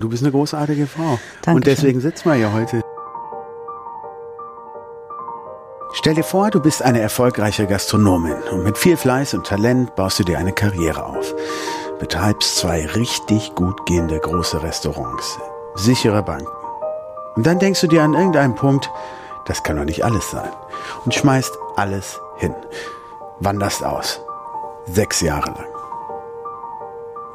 Du bist eine großartige Frau. Dankeschön. Und deswegen sitzen wir ja heute. Stell dir vor, du bist eine erfolgreiche Gastronomin und mit viel Fleiß und Talent baust du dir eine Karriere auf. Betreibst zwei richtig gut gehende große Restaurants, sichere Banken. Und dann denkst du dir an irgendeinem Punkt, das kann doch nicht alles sein. Und schmeißt alles hin. Wanderst aus. Sechs Jahre lang.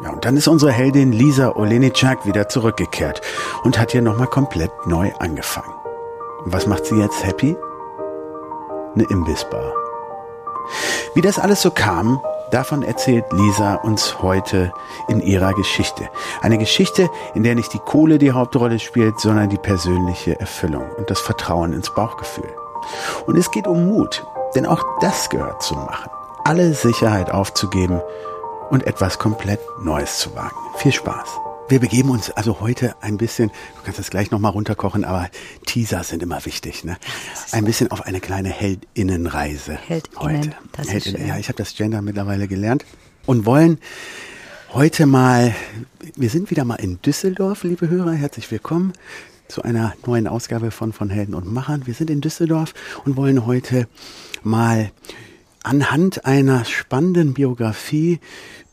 Ja, und dann ist unsere Heldin Lisa Olenicak wieder zurückgekehrt und hat hier nochmal komplett neu angefangen. Und was macht sie jetzt happy? Eine Imbissbar. Wie das alles so kam, davon erzählt Lisa uns heute in ihrer Geschichte. Eine Geschichte, in der nicht die Kohle die Hauptrolle spielt, sondern die persönliche Erfüllung und das Vertrauen ins Bauchgefühl. Und es geht um Mut, denn auch das gehört zum Machen. Alle Sicherheit aufzugeben und etwas komplett Neues zu wagen. Viel Spaß. Wir begeben uns also heute ein bisschen, du kannst das gleich nochmal runterkochen, aber Teaser sind immer wichtig, ne? Ein bisschen auf eine kleine Heldinnenreise Heldinnen, heute. das ist Heldinnen, schön. ja, ich habe das Gender mittlerweile gelernt und wollen heute mal, wir sind wieder mal in Düsseldorf, liebe Hörer, herzlich willkommen zu einer neuen Ausgabe von von Helden und Machern. Wir sind in Düsseldorf und wollen heute mal anhand einer spannenden Biografie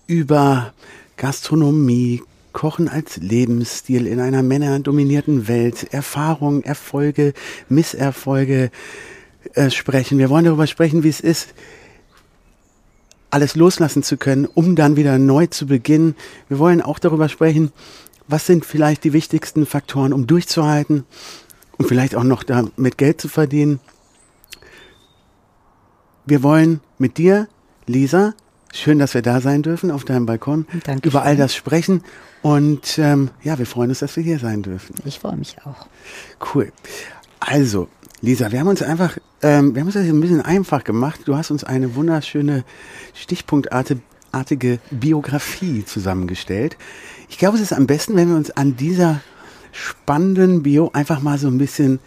über Gastronomie, Kochen als Lebensstil in einer männerdominierten Welt, Erfahrungen, Erfolge, Misserfolge äh, sprechen. Wir wollen darüber sprechen, wie es ist, alles loslassen zu können, um dann wieder neu zu beginnen. Wir wollen auch darüber sprechen, was sind vielleicht die wichtigsten Faktoren, um durchzuhalten und vielleicht auch noch damit Geld zu verdienen. Wir wollen mit dir, Lisa, schön, dass wir da sein dürfen auf deinem Balkon, Dankeschön. über all das sprechen. Und ähm, ja, wir freuen uns, dass wir hier sein dürfen. Ich freue mich auch. Cool. Also, Lisa, wir haben uns einfach, ähm, wir haben uns das ein bisschen einfach gemacht. Du hast uns eine wunderschöne stichpunktartige Biografie zusammengestellt. Ich glaube, es ist am besten, wenn wir uns an dieser spannenden Bio einfach mal so ein bisschen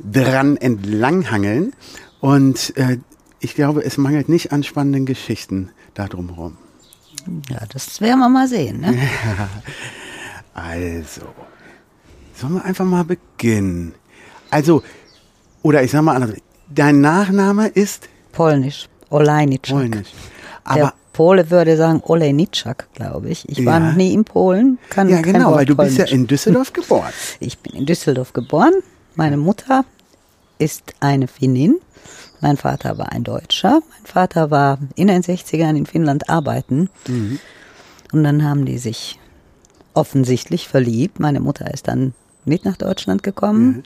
dran entlanghangeln. Und äh, ich glaube, es mangelt nicht an spannenden Geschichten da drumherum. Ja, das werden wir mal sehen. Ne? Also, sollen wir einfach mal beginnen? Also, oder ich sag mal anders, dein Nachname ist Polnisch. Olejniczak. polnisch. Der Aber, Pole würde sagen Olejniczak, glaube ich. Ich war Ja. noch nie in Polen. Kann ja genau, weil du bist ja Polnisch. in Düsseldorf geboren. Ich bin in Düsseldorf geboren. Meine Mutter ist eine Finnin. Mein Vater war ein Deutscher. Mein Vater war in den 60ern in Finnland arbeiten. Und dann haben die sich offensichtlich verliebt. Meine Mutter ist dann mit nach Deutschland gekommen.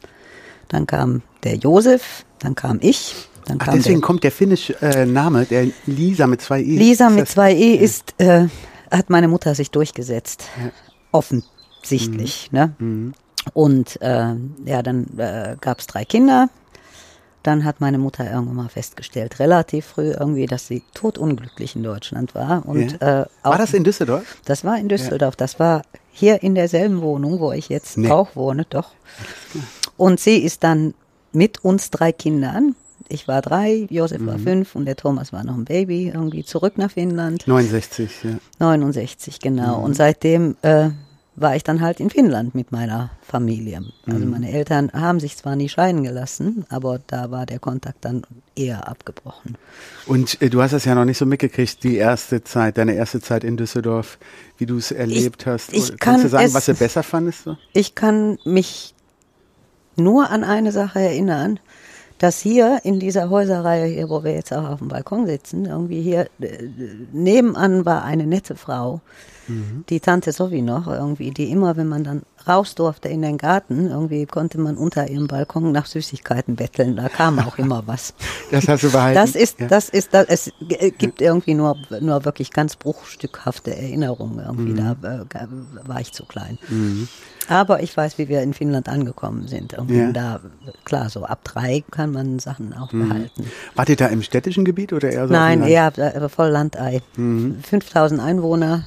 Dann kam der Josef, dann kam ich, dann Ach, kam deswegen der kommt der finnische äh, Name, der Lisa mit zwei I. Lisa mit zwei E ist, äh, hat meine Mutter sich durchgesetzt. Offensichtlich. Ne? Und äh, ja, dann äh, gab es drei Kinder. Dann hat meine Mutter irgendwann mal festgestellt, relativ früh irgendwie, dass sie totunglücklich in Deutschland war. Und, Ja. äh, War das in Düsseldorf? das war in Düsseldorf. Das war hier in derselben Wohnung, wo ich jetzt Nee. auch wohne, doch. Und sie ist dann mit uns drei Kindern, ich war drei, Josef Mhm. war fünf und der Thomas war noch ein Baby, irgendwie zurück nach Finnland. 69, ja. 69, genau. Mhm. Und seitdem äh, war ich dann halt in Finnland mit meiner Familie. Also Mhm. meine Eltern haben sich zwar nie scheiden gelassen, aber da war der Kontakt dann eher abgebrochen. Und äh, du hast das ja noch nicht so mitgekriegt, die erste Zeit, deine erste Zeit in Düsseldorf, wie du es erlebt hast. ich kann Kannst du sagen, es- was du besser fandest? So? Ich kann mich nur an eine Sache erinnern, dass hier in dieser Häuserreihe hier, wo wir jetzt auch auf dem Balkon sitzen, irgendwie hier äh, nebenan war eine nette Frau, die Tante Sophie noch irgendwie, die immer, wenn man dann raus durfte in den Garten, irgendwie konnte man unter ihrem Balkon nach Süßigkeiten betteln. Da kam auch immer was. Das hast du behalten? Das ist, ja. das ist, das, es g- gibt irgendwie nur, nur wirklich ganz bruchstückhafte Erinnerungen. Irgendwie Mhm. da äh, war ich zu klein. Aber ich weiß, wie wir in Finnland angekommen sind. Irgendwie Ja. da, klar, so ab drei kann man Sachen auch behalten. Wart ihr da im städtischen Gebiet oder eher so Nein, eher äh, voll Landei. Mhm. 5000 Einwohner.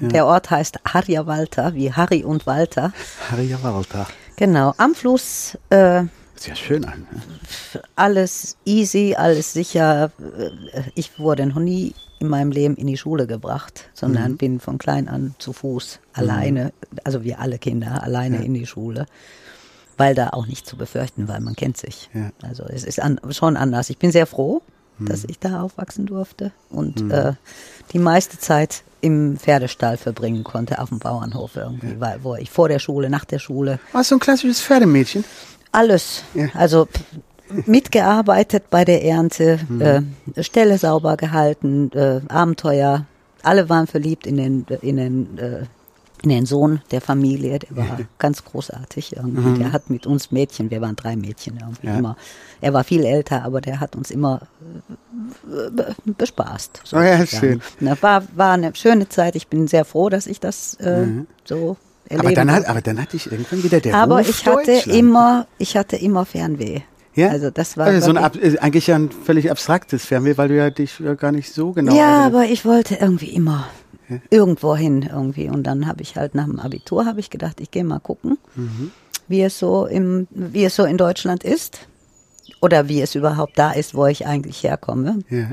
Der Ort heißt Harjavalta, wie Harry und Walter. Harry Walter. Genau, am Fluss äh, sich ja schön an. Ne? Alles easy, alles sicher. Ich wurde noch nie in meinem Leben in die Schule gebracht, sondern mhm. bin von klein an zu Fuß alleine, mhm. also wir alle Kinder, alleine ja. in die Schule weil da auch nicht zu befürchten war, man kennt sich. Ja. Also es ist an, schon anders. Ich bin sehr froh, mhm. dass ich da aufwachsen durfte und mhm. äh, die meiste Zeit im Pferdestall verbringen konnte, auf dem Bauernhof irgendwie, weil, wo ich vor der Schule, nach der Schule. Warst du ein klassisches Pferdemädchen? Alles. Ja. Also mitgearbeitet bei der Ernte, mhm. äh, Ställe sauber gehalten, äh, Abenteuer. Alle waren verliebt in den, in den äh, den Sohn der Familie, der war ganz großartig irgendwie. Mhm. Der hat mit uns Mädchen, wir waren drei Mädchen irgendwie ja. immer. Er war viel älter, aber der hat uns immer äh, bespaßt. So oh ja, schön. Das war, war eine schöne Zeit. Ich bin sehr froh, dass ich das äh, mhm. so erleben aber dann, hat, aber dann hatte ich irgendwann wieder der Aber Ruf ich hatte immer, ich hatte immer Fernweh. Ja? Also das war also so ein äh, eigentlich ja ein völlig abstraktes Fernweh, weil du ja dich gar nicht so genau. Ja, aber ich wollte irgendwie immer irgendwo hin irgendwie. Und dann habe ich halt nach dem Abitur habe ich gedacht, ich gehe mal gucken, mhm. wie es so im, wie es so in Deutschland ist oder wie es überhaupt da ist, wo ich eigentlich herkomme. Ja.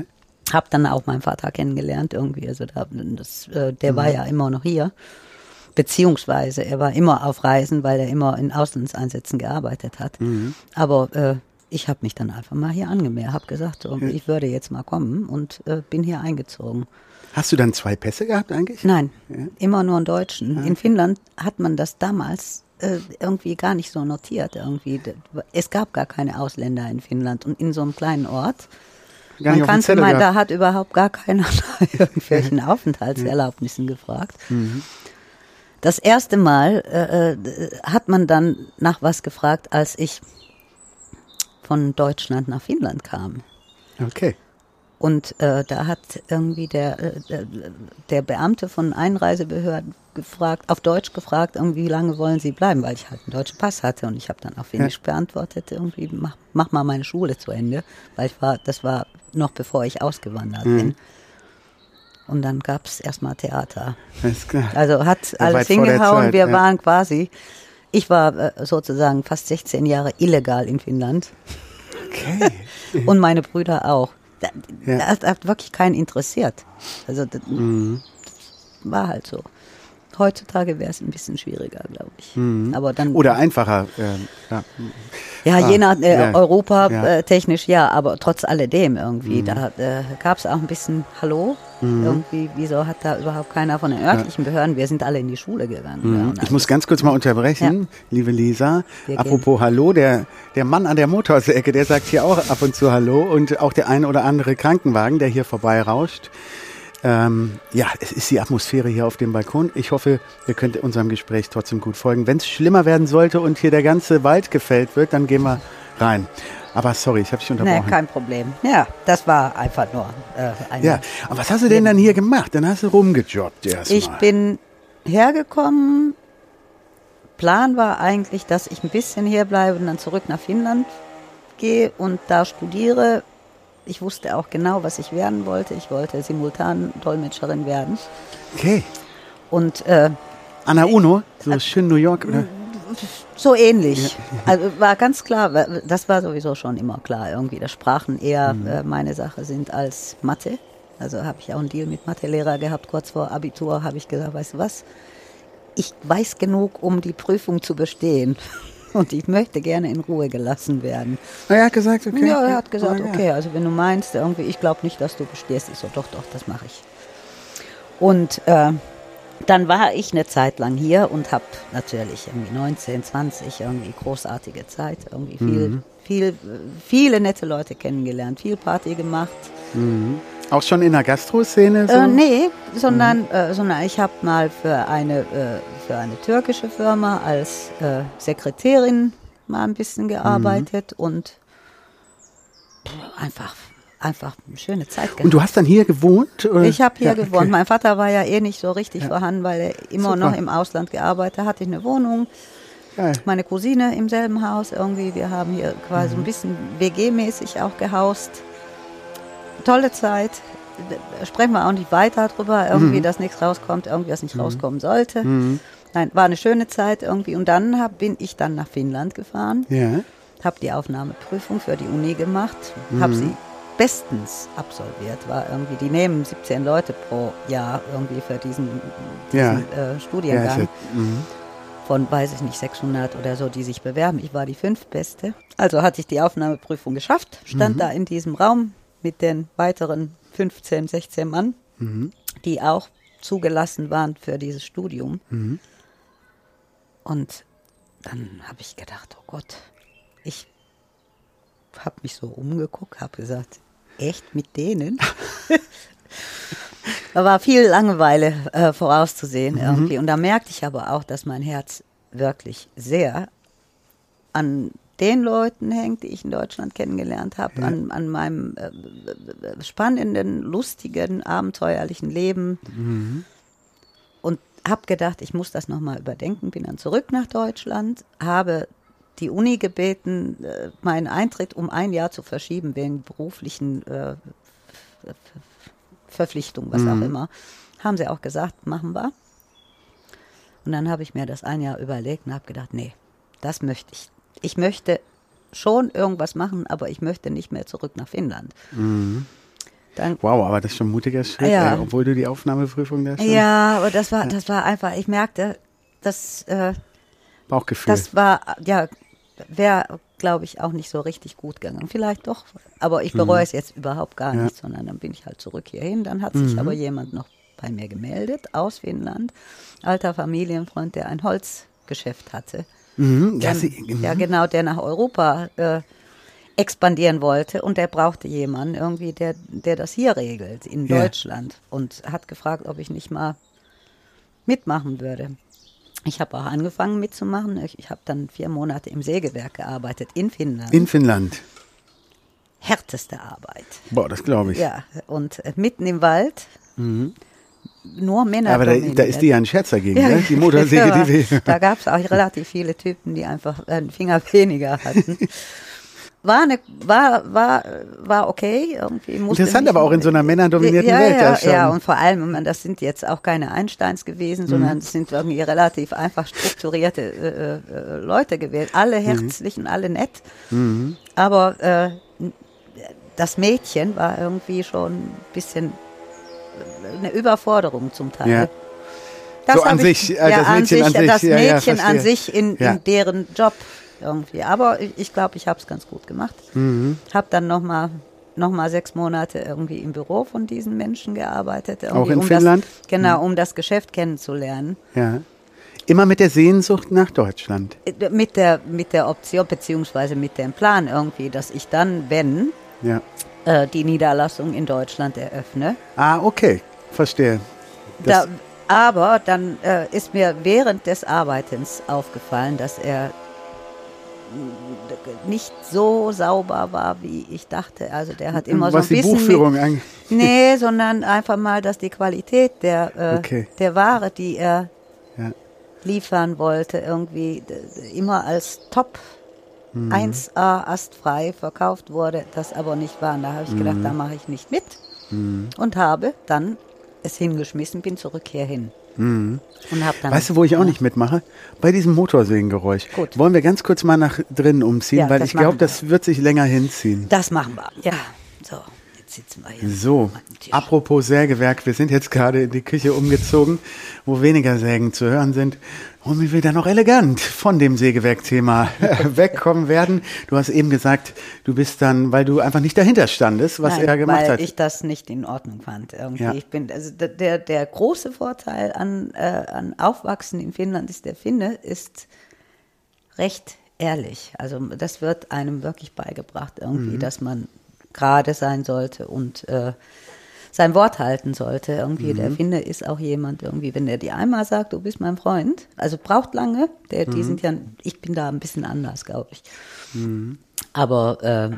Hab dann auch meinen Vater kennengelernt irgendwie. Also da, das, äh, der mhm. war ja immer noch hier. Beziehungsweise er war immer auf Reisen, weil er immer in Auslandseinsätzen gearbeitet hat. Mhm. Aber äh, ich habe mich dann einfach mal hier angemeldet, habe gesagt, so, ja. ich würde jetzt mal kommen und äh, bin hier eingezogen. Hast du dann zwei Pässe gehabt eigentlich? Nein, ja. immer nur einen deutschen. Ah. In Finnland hat man das damals äh, irgendwie gar nicht so notiert. Irgendwie. Es gab gar keine Ausländer in Finnland und in so einem kleinen Ort. Gar man kannte mal, da hat überhaupt gar keiner nach irgendwelchen Aufenthaltserlaubnissen gefragt. Mhm. Das erste Mal äh, äh, hat man dann nach was gefragt, als ich von Deutschland nach Finnland kam. Okay. Und äh, da hat irgendwie der, äh, der Beamte von Einreisebehörden gefragt, auf Deutsch gefragt, irgendwie, wie lange wollen Sie bleiben, weil ich halt einen deutschen Pass hatte und ich habe dann auf Finnisch ja. beantwortet, irgendwie, mach, mach mal meine Schule zu Ende, weil ich war, das war noch bevor ich ausgewandert mhm. bin. Und dann gab es erstmal Theater. Also hat alles hingehauen. Wir ja. waren quasi, ich war äh, sozusagen fast 16 Jahre illegal in Finnland. Okay. und meine Brüder auch. Da, ja. Das hat wirklich keinen interessiert. Also das, mhm. das war halt so. Heutzutage wäre es ein bisschen schwieriger, glaube ich. Mhm. Aber dann, Oder einfacher. Äh, ja, ja ah, je nach äh, ja. Europa ja. Äh, technisch ja, aber trotz alledem irgendwie. Mhm. Da äh, gab es auch ein bisschen Hallo. Mhm. Irgendwie, wieso hat da überhaupt keiner von den örtlichen Behörden? Wir sind alle in die Schule gegangen. Mhm. Ich muss ganz kurz mal unterbrechen, liebe Lisa. Wir Apropos gehen. Hallo, der, der Mann an der Motorsäcke, der sagt hier auch ab und zu Hallo und auch der ein oder andere Krankenwagen, der hier vorbei rauscht. Ähm, ja, es ist die Atmosphäre hier auf dem Balkon. Ich hoffe, ihr könnt unserem Gespräch trotzdem gut folgen. Wenn es schlimmer werden sollte und hier der ganze Wald gefällt wird, dann gehen wir rein. Aber sorry, ich habe dich unterbrochen. Nee, kein Problem. Ja, das war einfach nur äh, eine Ja, aber was hast du denn dann hier gemacht? Dann hast du rumgejobbt erstmal. Ich bin hergekommen. Plan war eigentlich, dass ich ein bisschen hier bleibe und dann zurück nach Finnland gehe und da studiere ich wusste auch genau, was ich werden wollte. Ich wollte simultan Dolmetscherin werden. Okay. Und äh, an der UNO, so äh, schön New York, oder? So ähnlich. Ja. Also war ganz klar, das war sowieso schon immer klar irgendwie, dass Sprachen eher mhm. äh, meine Sache sind als Mathe. Also habe ich auch einen Deal mit Mathelehrer gehabt. Kurz vor Abitur habe ich gesagt, weißt du was? Ich weiß genug, um die Prüfung zu bestehen. und ich möchte gerne in Ruhe gelassen werden. Er hat gesagt, okay. Ja, er hat gesagt, oh, ja. okay, also wenn du meinst, irgendwie, ich glaube nicht, dass du bestehst. Ich so, doch, doch, das mache ich. Und äh, dann war ich eine Zeit lang hier und habe natürlich irgendwie 19, 20, irgendwie großartige Zeit, irgendwie viel, mhm. viel, viele nette Leute kennengelernt, viel Party gemacht. Mhm. Auch schon in der Gastroszene? So? Äh, nee, sondern, mhm. äh, sondern ich habe mal für eine, äh, für eine türkische Firma als äh, Sekretärin mal ein bisschen gearbeitet mhm. und einfach einfach eine schöne Zeit gehabt. Und du hast dann hier gewohnt? Oder? Ich habe hier ja, gewohnt. Okay. Mein Vater war ja eh nicht so richtig ja. vorhanden, weil er immer Super. noch im Ausland gearbeitet hat. Hatte ich eine Wohnung. Geil. Meine Cousine im selben Haus irgendwie. Wir haben hier quasi mhm. ein bisschen WG-mäßig auch gehaust tolle Zeit. Sprechen wir auch nicht weiter drüber, irgendwie, mhm. dass nichts rauskommt, irgendwie, was nicht mhm. rauskommen sollte. Mhm. Nein, war eine schöne Zeit irgendwie. Und dann hab, bin ich dann nach Finnland gefahren. Ja. habe die Aufnahmeprüfung für die Uni gemacht, habe sie bestens absolviert. War irgendwie, die nehmen 17 Leute pro Jahr irgendwie für diesen, Ja. diesen äh, Ja, Studiengang ist ja, mhm. von, weiß ich nicht, 600 oder so, die sich bewerben. Ich war die fünftbeste. Also hatte ich die Aufnahmeprüfung geschafft, stand da in diesem Raum mit den weiteren 15, 16 Mann, die auch zugelassen waren für dieses Studium. Und dann habe ich gedacht, oh Gott, ich habe mich so umgeguckt, habe gesagt, echt mit denen? da war viel Langeweile äh, vorauszusehen irgendwie. Und da merkte ich aber auch, dass mein Herz wirklich sehr an den Leuten hängt, die ich in Deutschland kennengelernt habe, an, an meinem äh, äh, spannenden, lustigen, abenteuerlichen Leben. Und habe gedacht, ich muss das nochmal überdenken, bin dann zurück nach Deutschland, habe die Uni gebeten, äh, meinen Eintritt um ein Jahr zu verschieben wegen beruflichen äh, Verpflichtungen, was auch immer. Haben sie auch gesagt, machen wir. Und dann habe ich mir das ein Jahr überlegt und habe gedacht, nee, das möchte ich. Ich möchte schon irgendwas machen, aber ich möchte nicht mehr zurück nach Finnland. Dann Wow, aber das ist schon ein mutiger Schritt, Ja. ey, obwohl du die Aufnahmeprüfung da schon Ja, aber das war, das war einfach, ich merkte, das, äh, Bauchgefühl. das war, ja, wäre, glaube ich, auch nicht so richtig gut gegangen. Vielleicht doch, aber ich bereue es jetzt überhaupt gar Ja. nicht, sondern dann bin ich halt zurück hierhin. Dann hat sich aber jemand noch bei mir gemeldet aus Finnland, alter Familienfreund, der ein Holzgeschäft hatte. Mhm, ja, Der, mhm. ja, genau, der nach Europa äh, expandieren wollte und der brauchte jemanden irgendwie, der, der das hier regelt in Ja. Deutschland und hat gefragt, ob ich nicht mal mitmachen würde. Ich habe auch angefangen mitzumachen. Ich, ich habe dann vier Monate im Sägewerk gearbeitet in Finnland. in Finnland. Härteste Arbeit. Boah, das glaube ich. Ja, und äh, mitten im Wald. Nur Männer. Mhm. Aber da, da ist die ja ein Scherz dagegen, ne? die Motorsäge, ja, die wir. Da gab es auch relativ viele Typen, die einfach einen Finger weniger hatten. War, eine, war, war, war okay. Irgendwie Interessant, aber auch in so einer männerdominierten ja, Welt. Ja, Ja, schon. ja, und vor allem, meine, das sind jetzt auch keine Einsteins gewesen, Mhm. sondern es sind irgendwie relativ einfach strukturierte äh, äh, Leute gewählt. Alle Mhm. herzlich und alle nett. Aber äh, das Mädchen war irgendwie schon ein bisschen eine Überforderung zum Teil. Ja. Das So an hab ich- sich, äh, ja, das Mädchen an sich, das ja, ja, Mädchen an sich in, in deren Job irgendwie. Aber ich, glaube, ich habe es ganz gut gemacht. Mhm. Habe dann noch mal noch mal sechs Monate irgendwie im Büro von diesen Menschen gearbeitet. Auch in um Finnland? Das, genau, um das Geschäft kennenzulernen. ja. Immer mit der Sehnsucht nach Deutschland. Äh, Mit der, mit der Option, beziehungsweise mit dem Plan irgendwie, dass ich dann, wenn, Ja. äh, die Niederlassung in Deutschland eröffne, Ah, okay. Verstehe. Da, aber dann äh, ist mir während des Arbeitens aufgefallen, dass er nicht so sauber war, wie ich dachte. Also der hat immer was so ein die bisschen Buchführung mit, angeht. Nee, sondern einfach mal, dass die Qualität der, äh, Okay. der Ware, die er Ja. liefern wollte, irgendwie immer als Top Mhm. 1A astfrei verkauft wurde, das aber nicht war. Und da habe ich gedacht, Mhm. da mache ich nicht mit und habe dann es hingeschmissen, bin zurück hierhin. Und habe dann Mhm. Weißt du, wo ich auch nicht mitmache? Bei diesem Motorsägengeräusch. Gut. Wollen wir ganz kurz mal nach drinnen umziehen, Ja, weil ich glaube, das wird sich länger hinziehen. Das machen wir. Ja, so, jetzt sitzen wir hier. So, apropos Sägewerk, wir sind jetzt gerade in die Küche umgezogen, wo weniger Sägen zu hören sind und wir wieder noch elegant von dem Sägewerk-Thema wegkommen werden. Du hast eben gesagt, du bist dann, weil du einfach nicht dahinter standest, was Nein, er gemacht weil hat. ich das nicht in Ordnung fand. Irgendwie. Ja. Ich bin, also der- der, der große Vorteil an, äh, an Aufwachsen in Finnland ist, der Finne ist recht ehrlich. Also das wird einem wirklich beigebracht, irgendwie, Mhm. dass man gerade sein sollte und äh, sein Wort halten sollte. Irgendwie Mhm. der Finne ist auch jemand, irgendwie, wenn der dir einmal sagt, du bist mein Freund, also braucht lange. Der, Mhm. Die sind ja, ich bin da ein bisschen anders, glaube ich. Aber äh,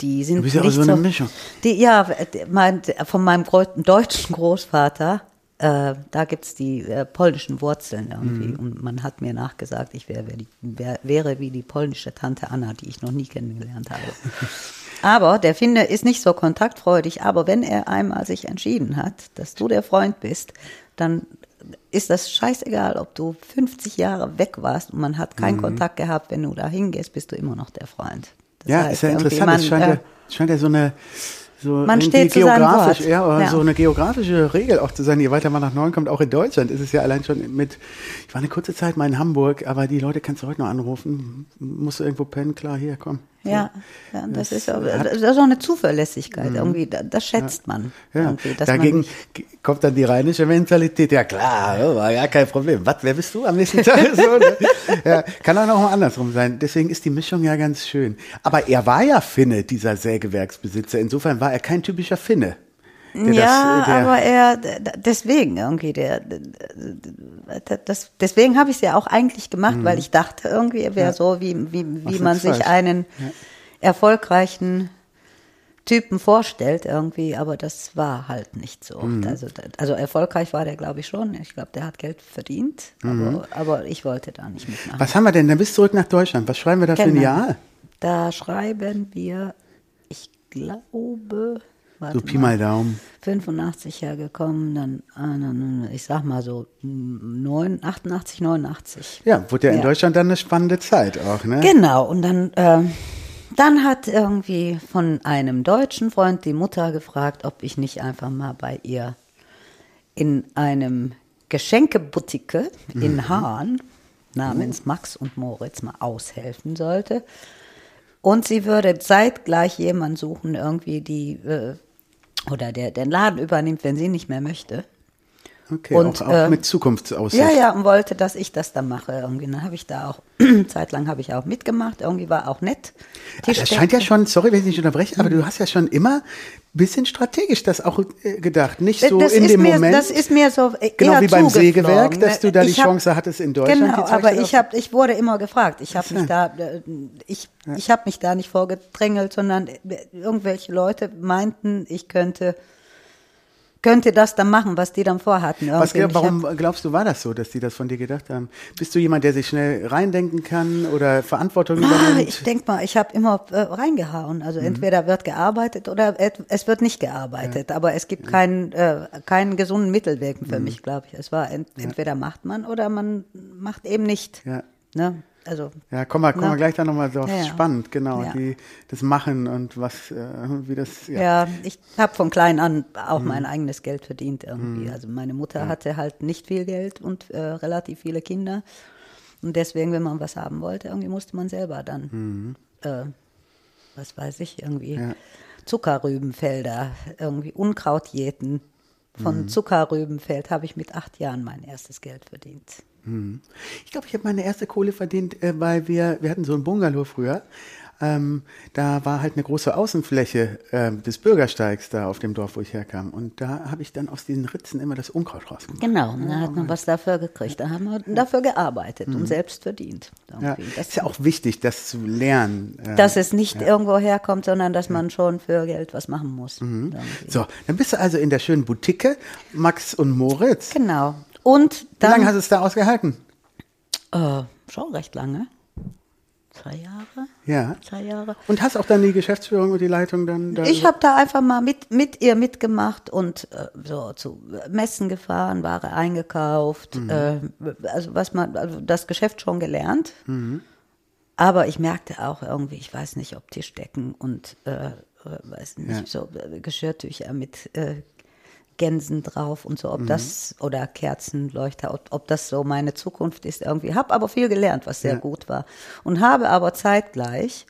die sind Du bist ja auch so eine Mischung. Die, ja, mein, von meinem deutschen Großvater, äh, da gibt's die äh, polnischen Wurzeln irgendwie. Mhm. Und man hat mir nachgesagt, ich wäre wie, wär, wäre wie die polnische Tante Anna, die ich noch nie kennengelernt habe. aber der Finne ist nicht so kontaktfreudig, aber wenn er einmal sich entschieden hat, dass du der Freund bist, dann ist das scheißegal, ob du 50 Jahre weg warst und man hat keinen Mhm. Kontakt gehabt. Wenn du da hingehst, bist du immer noch der Freund. Das Ja, heißt ist ja interessant. man, es scheint, äh, ja, scheint ja so eine so Man steht geografisch, ja, Ja. so eine geografische Regel auch zu sein, je weiter man nach Norden kommt, auch in Deutschland ist es ja allein schon mit, ich war eine kurze Zeit mal in Hamburg, aber die Leute kannst du heute noch anrufen, musst du irgendwo pennen, klar, hier, komm. Ja, ja das, Das ist so, hat- das ist so eine Zuverlässigkeit irgendwie. Da- Das schätzt man Ja, irgendwie. man dagegen nicht- g- kommt dann die rheinische Mentalität. Ja klar, ja, war ja kein Problem. Was, wer bist du am nächsten Tag? so, ne? ja, kann auch noch mal andersrum sein. Deswegen ist die Mischung ja ganz schön. Aber er war ja Finne, dieser Sägewerksbesitzer. Insofern war er kein typischer Finne. Der das, ja, äh, der- aber er deswegen irgendwie der, das deswegen habe ich es ja auch eigentlich gemacht, weil ich dachte irgendwie er wäre Mhm. Ja. so wie wie, wie man sich falsch. einen erfolgreichen Typen vorstellt irgendwie, aber das war halt nicht so. Mhm. Also, also erfolgreich war der, glaube ich schon. Ich glaube, der hat Geld verdient, aber, aber ich wollte da nicht mitmachen. Mhm. Was haben wir denn? Dann bist du zurück nach Deutschland. Was schreiben wir da für ein Genau. Jahr? Da schreiben wir, ich glaube, warte So Pi mal Daumen. 85 hergekommen, dann, ah, dann, ich sag mal so, neun- 88, 89. Ja, wurde ja in Ja. Deutschland dann eine spannende Zeit auch, ne? Genau, und dann, ähm, dann hat irgendwie von einem deutschen Freund die Mutter gefragt, ob ich nicht einfach mal bei ihr in einem Geschenkeboutique Mhm. in Hahn namens Max und Moritz mal aushelfen sollte. Und sie würde zeitgleich jemanden suchen, irgendwie, die äh, oder der den Laden übernimmt, wenn sie nicht mehr möchte. Okay, Und, auch, auch äh, mit Zukunftsaussicht. Ja, ja, und wollte, dass ich das dann mache. Irgendwie. Dann habe ich da auch, zeitlang habe ich auch mitgemacht. Irgendwie war auch nett. Also das scheint ja schon, sorry, wenn ich nicht unterbreche, aber du hast ja schon immer ein bisschen strategisch das auch äh, gedacht. Nicht so das in dem mir, Moment. Das ist mir so äh, Genau eher wie beim Sägewerk, dass du da die Ich hab- Chance hattest in Deutschland. Genau, die aber ich, hab, ich wurde immer gefragt. Ich habe mich da, äh, ich, ich habe mich da nicht vorgedrängelt, sondern äh, irgendwelche Leute meinten, ich könnte, könnte das dann machen, was die dann vorhatten. Was, warum hab- glaubst du, war das so, dass die das von dir gedacht haben? Bist du jemand, der sich schnell reindenken kann oder Verantwortung Ah, übernimmt? ich denke mal, ich habe immer äh, reingehauen. Also entweder wird gearbeitet oder es wird nicht gearbeitet. Aber es gibt keinen, äh, keinen gesunden Mittelweg für mich, glaube ich. Es war ent entweder macht man oder man macht eben nicht. Ja. Ne? Also Ja, komm mal, komm Na. mal gleich da nochmal drauf. Ja, ja. Spannend, genau. Ja. Die, das Machen und was, äh, wie das, ja. Ja, ich habe von klein an auch Mhm. mein eigenes Geld verdient irgendwie. Also meine Mutter hatte halt nicht viel Geld und äh, relativ viele Kinder. Und deswegen, wenn man was haben wollte, irgendwie musste man selber dann, äh, was weiß ich, irgendwie Mhm. Zuckerrübenfelder, irgendwie Unkraut jäten. Mhm. Von Zuckerrübenfeld habe ich mit acht Jahren mein erstes Geld verdient. Ich glaube, ich habe meine erste Kohle verdient, äh, weil wir, wir hatten so ein Bungalow früher. Ähm, da war halt eine große Außenfläche ähm, des Bürgersteigs da auf dem Dorf, wo ich herkam. Und da habe ich dann aus diesen Ritzen immer das Unkraut rausgemacht. Genau, da hat man was dafür gekriegt. Da haben wir dafür gearbeitet und selbst verdient. Mhm. Ja. Das ist ja auch wichtig, das zu lernen. äh, dass es nicht irgendwo herkommt, sondern dass man schon für Geld was machen muss. Mhm. So, dann bist du also in der schönen Boutique, Max und Moritz. Genau. Und Wie lange dann hast du es da ausgehalten? äh, schon recht lange. Zwei Jahre? Ja. Zwei Jahre. Und hast auch dann die Geschäftsführung und die Leitung dann? dann Ich habe da einfach mal mit, mit ihr mitgemacht und äh, so zu Messen gefahren, Ware eingekauft, Mhm. äh, also was man, also das Geschäft schon gelernt. Mhm. Aber ich merkte auch irgendwie, ich weiß nicht, ob Tischdecken und äh, äh, weiß nicht, Ja. so äh, Geschirrtücher mit äh, Gänsen drauf und so, Mhm. ob das oder Kerzenleuchter, ob, ob das so meine Zukunft ist irgendwie. Habe aber viel gelernt, was sehr Ja. gut war und habe aber zeitgleich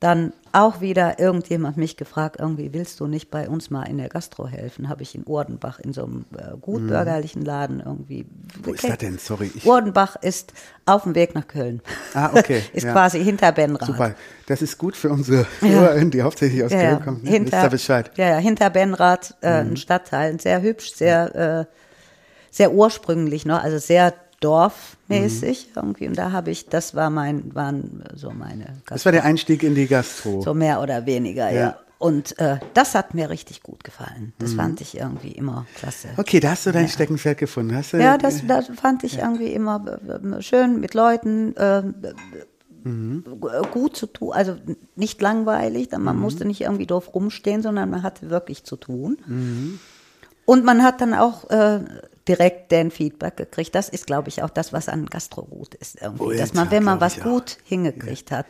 dann auch wieder irgendjemand mich gefragt, irgendwie willst du nicht bei uns mal in der Gastro helfen? Habe ich in Urdenbach in so einem äh, gut bürgerlichen Laden irgendwie. Mhm. Wo ist das denn? Sorry. Ich, Urdenbach ist auf dem Weg nach Köln. Ah, okay, ist ja. quasi hinter Benrath. super. Das ist gut für unsere Hörerinnen, die hauptsächlich aus Ja, Köln ja. kommen. ne? hinter, Wisst Bescheid? Mhm. Ja, ja, hinter Benrath, äh, ein Stadtteil, sehr hübsch, sehr, äh, sehr ursprünglich, ne? also sehr dorfmäßig Mhm. irgendwie. Und da habe ich, das war mein, waren so meine Das war der Einstieg in die Gastro. so mehr oder weniger, ja. Ja. Mhm. Und äh, das hat mir richtig gut gefallen. Das fand ich irgendwie immer klasse. Okay, da hast du dein Steckenpferd gefunden. Hast du, Ja, das, das fand ich irgendwie immer äh, schön mit Leuten äh, Mhm. gut zu tun, also nicht langweilig, man musste nicht irgendwie doof rumstehen, sondern man hatte wirklich zu tun. Mhm. Und man hat dann auch äh, direkt den Feedback gekriegt. Das ist, glaube ich, auch das, was an Gastro gut ist. Irgendwie. Ultra, Dass man, wenn man was gut hingekriegt hat,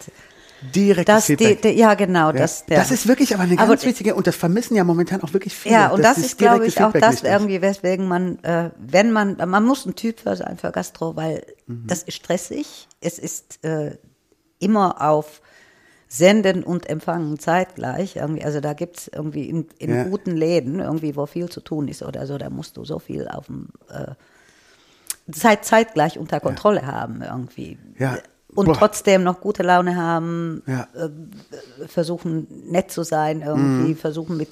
Direktes das, die, Feedback. die, ja genau, Ja. das, das ist wirklich aber eine ganz Aber- wichtige, und das vermissen ja momentan auch wirklich viele. Ja, und das ist, glaube ich, auch das irgendwie, weswegen man, äh, wenn man, man muss ein Typ für sein für Gastro, weil Mhm. das ist stressig. Es ist äh, immer auf Senden und Empfangen zeitgleich. Irgendwie, also da gibt's irgendwie in, in Ja. guten Läden, irgendwie, wo viel zu tun ist oder so, da musst du so viel auf dem äh, Zeit, zeitgleich unter Kontrolle haben irgendwie. Ja. Und Boah. trotzdem noch gute Laune haben, Ja. versuchen nett zu sein, irgendwie, versuchen mit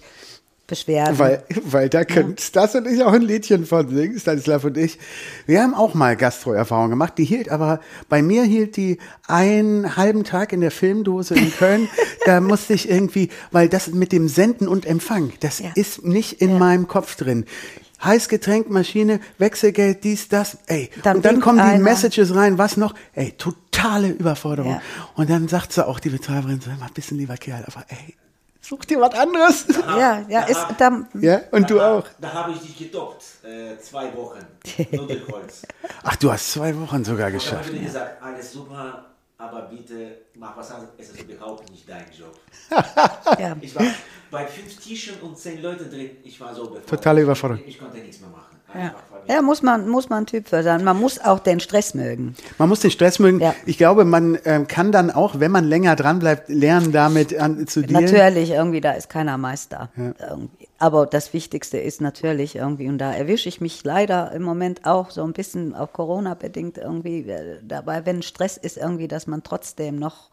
Beschwerden. Weil, weil da können Stas und ich auch ein Liedchen von singen, Stanislav und ich. Wir haben auch mal Gastro-Erfahrung gemacht. Die hielt aber, bei mir hielt die einen halben Tag in der Filmdose in Köln. da musste ich irgendwie, weil das mit dem Senden und Empfang, das Ja. ist nicht in meinem Kopf drin. Heißgetränkmaschine, Wechselgeld, dies, das, ey. Dann und dann kommen die einer. Messages rein, was noch? Ey, totale Überforderung. Ja. Und dann sagt sie auch, die Betreiberin, so, mal ein bisschen lieber Kerl, aber ey, such dir was anderes. ja, ja, ist da, ja, und du da, auch. Da habe ich dich getoppt. Äh, zwei Wochen. Nudelholz. Ach, du hast zwei Wochen sogar Ich habe geschafft. wieder gesagt, alles super, aber bitte mach was anderes. Es ist überhaupt nicht dein Job. ja. Ich war bei fünf Tischen und zehn Leuten drin. Ich war so überfordert. Totale Überforderung. Ich, ich konnte nichts mehr machen. Ja. Ja, muss man, muss man ein Typ für sein. Man muss auch den Stress mögen. Man muss den Stress mögen. Ja. Ich glaube, man ähm, kann dann auch, wenn man länger dran bleibt, lernen, damit an, zu dealen. Natürlich, irgendwie, da ist keiner Meister. Irgendwie. Aber das Wichtigste ist natürlich irgendwie, und da erwische ich mich leider im Moment auch so ein bisschen, auch Corona-bedingt irgendwie, äh, dabei, wenn Stress ist, irgendwie, dass man trotzdem noch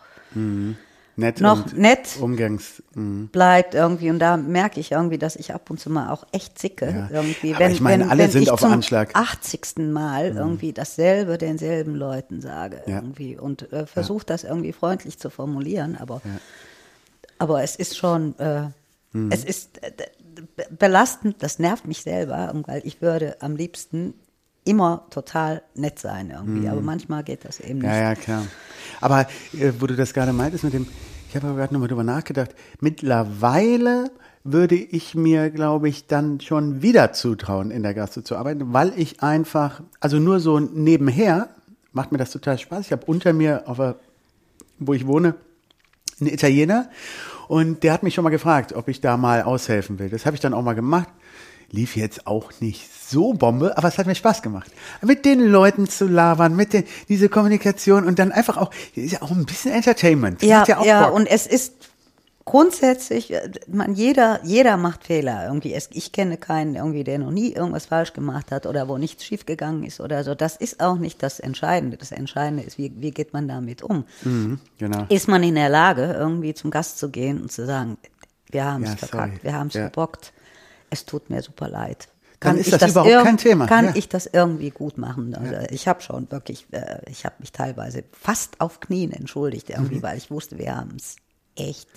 Nett noch und nett Umgangs. mhm. bleibt irgendwie und da merke ich irgendwie, dass ich ab und zu mal auch echt zicke Ja. irgendwie. Aber Wenn, ich meine, wenn, alle wenn sind ich auf zum Anschlag. 80. Mal irgendwie dasselbe denselben Leuten sage Ja. irgendwie und äh, versuche das irgendwie freundlich zu formulieren, aber aber es ist schon äh, Mhm. es ist äh, belastend, das nervt mich selber, weil ich würde am liebsten immer total nett sein irgendwie, aber manchmal geht das eben nicht. Mhm. Ja, ja, klar. Aber äh, wo du das gerade meintest mit dem, ich habe aber gerade nochmal drüber nachgedacht, mittlerweile würde ich mir, glaube ich, dann schon wieder zutrauen, in der Gastro zu arbeiten, weil ich einfach, also nur so nebenher, macht mir das total Spaß. Ich habe unter mir, auf der, wo ich wohne, einen Italiener und der hat mich schon mal gefragt, ob ich da mal aushelfen will. Das habe ich dann auch mal gemacht. Lief jetzt auch nicht so Bombe, aber es hat mir Spaß gemacht. Mit den Leuten zu labern, mit den, diese Kommunikation und dann einfach auch, ist ja auch ein bisschen Entertainment. Ja, Macht ja ja, Bock. und es ist grundsätzlich, äh, man, jeder, jeder macht Fehler irgendwie. Es, ich kenne keinen irgendwie, der noch nie irgendwas falsch gemacht hat oder wo nichts schiefgegangen ist oder so. Das ist auch nicht das Entscheidende. Das Entscheidende ist, wie, wie geht man damit um? Mhm, genau. Ist man in der Lage, irgendwie zum Gast zu gehen und zu sagen, wir haben es Ja, verkackt, sorry. wir haben es Ja. verbockt, es tut mir super leid. Dann ist ich das überhaupt kein Thema, Kann ja. ich das irgendwie gut machen? Also Ich habe schon wirklich, äh, ich habe mich teilweise fast auf Knien entschuldigt irgendwie, Mhm. weil ich wusste, wir haben es echt.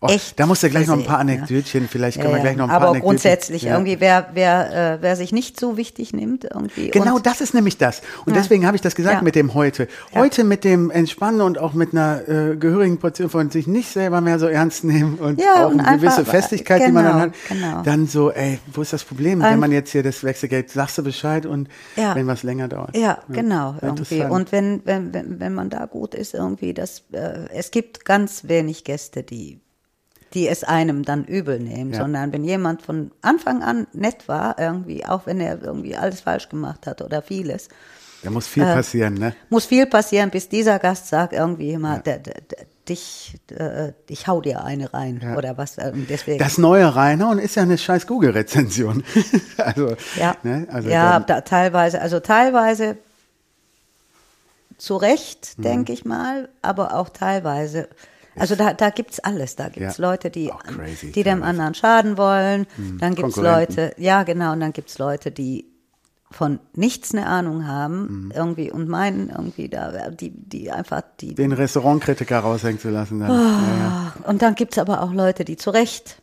Oh, echt da musst du gleich noch ein paar versehen, Anekdötchen, vielleicht Ja, können wir ja. gleich noch ein paar Aber Anekdötchen. grundsätzlich Ja. irgendwie, wer, wer, äh, wer sich nicht so wichtig nimmt irgendwie. Genau, das ist nämlich das. Und deswegen habe ich das gesagt mit dem heute. Heute mit dem Entspannen und auch mit einer äh, gehörigen Portion von sich nicht selber mehr so ernst nehmen und auch und eine gewisse einfach, Festigkeit, die man dann genau, hat. genau. Dann so, ey, wo ist das Problem? Wenn Ein- man jetzt hier das Wechselgeld, sagst du Bescheid und wenn was länger dauert. Ja, genau, irgendwie. Und wenn, wenn, wenn, wenn man da gut ist, irgendwie, das, äh, es gibt ganz wenig Gäste, die, die es einem dann übel nehmen, Ja. sondern wenn jemand von Anfang an nett war, irgendwie, auch wenn er irgendwie alles falsch gemacht hat oder vieles, da muss viel Äh, passieren, ne? muss viel passieren, bis dieser Gast sagt irgendwie immer, der, der, der, dich, äh, ich hau dir eine rein Ja. oder was. äh, Deswegen. Das neue Reinhauen ist ja eine scheiß Google-Rezension. also, Ja, ne? also ja da, teilweise, also teilweise zu Recht, Mhm. denke ich mal, aber auch teilweise, also da, da gibt's alles. Da gibt's Ja. Leute, die, Auch crazy, die dem anderen schaden wollen. Dann gibt's. Leute, ja genau, und dann gibt's Leute, die von nichts eine Ahnung Mhm. haben, irgendwie, und meinen irgendwie da, die, die einfach, die, den Restaurantkritiker raushängen zu lassen. Dann. Ja, ja. und dann gibt's aber auch Leute, die zu Recht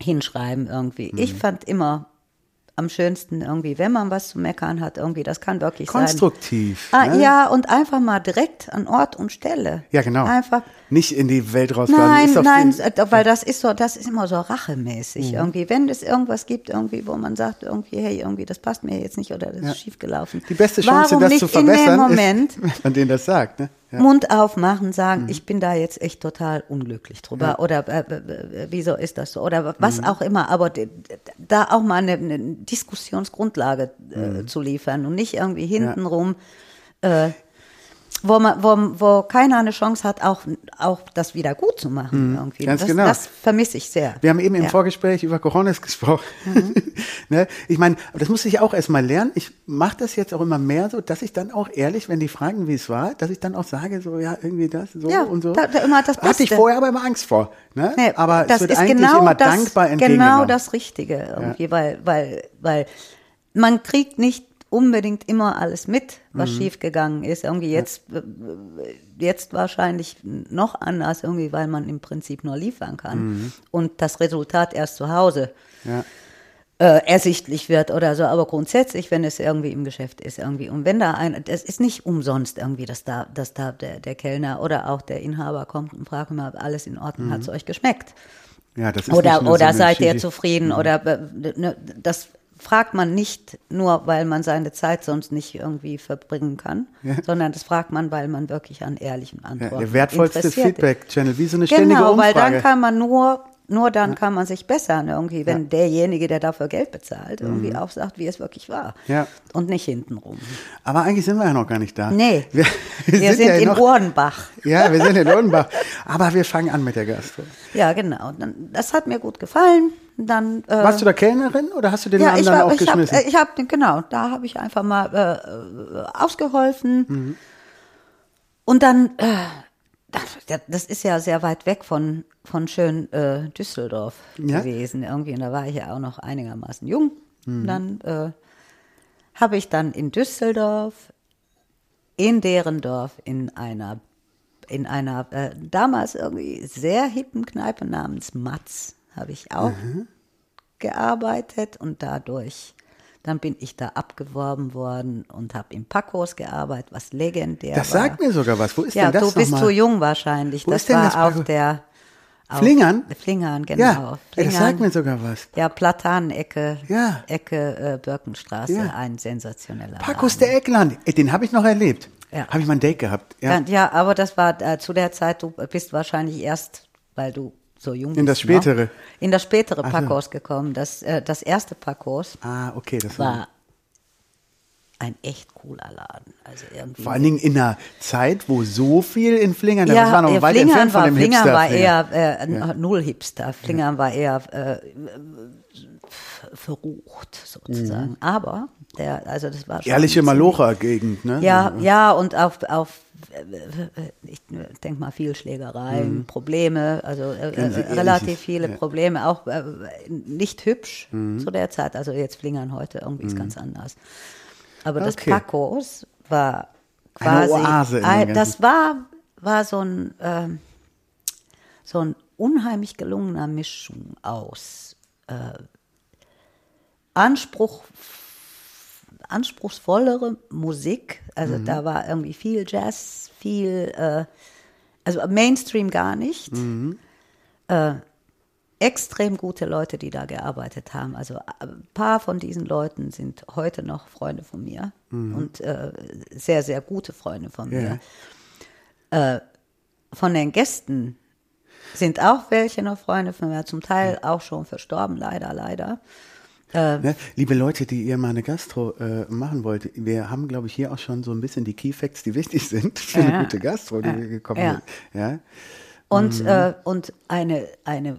hinschreiben irgendwie. Ich Mhm. fand immer am schönsten irgendwie, wenn man was zu meckern hat, irgendwie, das kann wirklich Konstruktiv. sein. Ah, ne? Ja, und einfach mal direkt an Ort und Stelle. Ja, genau. Einfach. Nicht in die Welt rausblasen. Nein, nein, äh, weil das ist so, das ist immer so rachemäßig Mhm. irgendwie. Wenn es irgendwas gibt, irgendwie, wo man sagt, irgendwie, hey, irgendwie, das passt mir jetzt nicht oder das ist schiefgelaufen. Die beste Chance, Warum das nicht zu verbessern, Moment ist, wenn man denen das sagt. Ne? Ja. Mund aufmachen, sagen, Mhm. ich bin da jetzt echt total unglücklich drüber oder äh, wieso ist das so oder was Mhm. auch immer, aber da auch mal eine, eine Diskussionsgrundlage äh, Mhm. zu liefern und nicht irgendwie hintenrum, äh, wo, man, wo, wo keiner eine Chance hat, auch, auch das wieder gut zu machen irgendwie. Mhm. ganz das, genau. das vermisse ich sehr. Wir haben eben im Ja. Mhm. Vorgespräch über Coronas gesprochen. ne? Ich meine, das muss ich auch erstmal lernen. Ich mache das jetzt auch immer mehr so, dass ich dann auch ehrlich, wenn die fragen, wie es war, dass ich dann auch sage, so, ja, irgendwie das, so Ja, und so. da- da immer das Hatte ich Beste. vorher aber immer Angst vor. Ne? Nee, aber das es wird ist eigentlich genau immer das, dankbar entgegengenommen. Genau das Richtige irgendwie, weil, weil, weil man kriegt nicht unbedingt immer alles mit, was Mhm. schiefgegangen ist. Irgendwie jetzt, äh, jetzt wahrscheinlich noch anders, irgendwie, weil man im Prinzip nur liefern kann Mhm. und das Resultat erst zu Hause Ja. äh, ersichtlich wird oder so, aber grundsätzlich, wenn es irgendwie im Geschäft ist irgendwie und wenn da ein, das ist nicht umsonst irgendwie, dass da, dass da der, der Kellner oder auch der Inhaber kommt und fragt mal, ob alles in Ordnung, hat es euch geschmeckt? ja, das ist Oder, oder so seid ihr zufrieden? Oder äh, ne, das fragt man nicht nur, weil man seine Zeit sonst nicht irgendwie verbringen kann, sondern das fragt man, weil man wirklich an ehrlichen Ja, Antworten der wertvollste. Feedback-Channel, wie so eine ständige Genau, weil Umfrage. dann kann man nur, nur dann kann man sich bessern irgendwie, wenn derjenige, der dafür Geld bezahlt, irgendwie auch sagt, wie es wirklich war. Mhm. Ja. Und nicht hintenrum. aber eigentlich sind wir ja noch gar nicht da. Nee, Wir, wir, sind, ja in noch, Ohrenbach. Ja, wir sind in Odenbach. Aber wir fangen an mit der Gastro. Ja, genau. Das hat mir gut gefallen. Dann, äh, Warst du da Kellnerin oder hast du den Ja, ich, dann war, auch ich habe, geschmissen? ich hab, genau, da habe ich einfach mal äh, äh, ausgeholfen. Mhm. Und dann, äh, das- ist ja sehr weit weg von, von schön äh, Düsseldorf Ja? gewesen irgendwie. Und da war ich ja auch noch einigermaßen jung. Mhm. Dann äh, habe ich dann in Düsseldorf, in Derendorf, in einer, in einer äh, damals irgendwie sehr hippen Kneipe namens Matz, habe ich auch gearbeitet und dadurch, dann bin ich da abgeworben worden und habe im Packos gearbeitet, was legendär das war. sagt mir sogar was. Wo ist ja, denn das du bist zu jung wahrscheinlich. Wo das ist denn war das auf der auf Flingern? Flingern, genau. Ja, das Flingern. sagt mir sogar was. Ja, Platanecke, Ja. Ecke äh, Birkenstraße, Ja. ein sensationeller Laden. der Eckland. Ey, Den habe ich noch erlebt. Ja. Habe ich mal ein Date gehabt. Ja. Ja. ja, aber das war äh, zu der Zeit, du bist wahrscheinlich erst, weil du so jung. In das spätere? Noch, in das spätere Ach so. Packos gekommen. Das, äh, das erste Packos Ah, okay. Das war ein echt cooler Laden. Also irgendwie. Vor allen Dingen in einer Zeit, wo so viel in Flingern, das ja, war noch äh, weit Flingern entfernt von war, dem Flingern Hipster. war eher äh, null Hipster. Flingern war eher äh, verrucht sozusagen. Aber der, also das war Mhm. Ehrliche Malocher-Gegend, ne? Ja, ja, und auf, auf ich denke mal viel Schlägereien, Probleme, also äh, Mhm. Äh, ehrliches, relativ viele ja. Mhm. Probleme, auch äh, nicht hübsch zu der Zeit. Also jetzt Flingern heute irgendwie ist ganz anders. Aber das Okay. Pacos war Eine quasi, Oase in dem ein, das war, war so ein, ähm, so ein unheimlich gelungener Mischung aus äh, Anspruch, anspruchsvollere Musik. Also Mhm. da war irgendwie viel Jazz, viel, äh, also Mainstream gar nicht. Mhm. Äh, extrem gute Leute, die da gearbeitet haben. Also äh, ein paar von diesen Leuten sind heute noch Freunde von mir und äh, sehr, sehr gute Freunde von Mhm. Ja. mir. Äh, von den Gästen sind auch welche noch Freunde von mir, zum Teil auch schon verstorben, leider, leider. Ne? Liebe Leute, die ihr mal eine Gastro äh, machen wollt, wir haben, glaube ich, hier auch schon so ein bisschen die Key Facts, die wichtig sind für eine gute Gastro, die wir gekommen Ja. sind. Ja? Und, Mhm. äh, und eine, eine